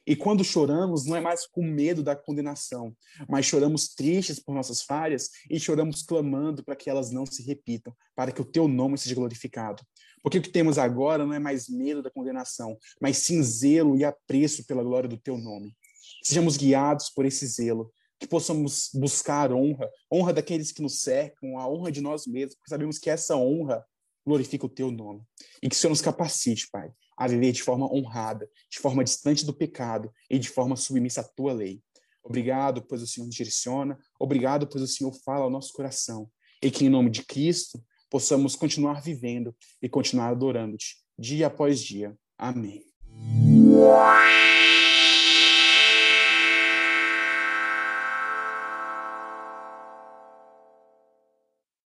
E quando choramos, não é mais com medo da condenação, mas choramos tristes por nossas falhas e choramos clamando para que elas não se repitam, para que o teu nome seja glorificado. Porque o que temos agora não é mais medo da condenação, mas sim zelo e apreço pela glória do teu nome. Sejamos guiados por esse zelo, que possamos buscar honra, honra daqueles que nos cercam, a honra de nós mesmos, porque sabemos que essa honra glorifica o teu nome. E que o Senhor nos capacite, Pai, a viver de forma honrada, de forma distante do pecado e de forma submissa à tua lei. Obrigado, pois o Senhor nos direciona. Obrigado, pois o Senhor fala ao nosso coração. E que, em nome de Cristo, possamos continuar vivendo e continuar adorando-te, dia após dia. Amém.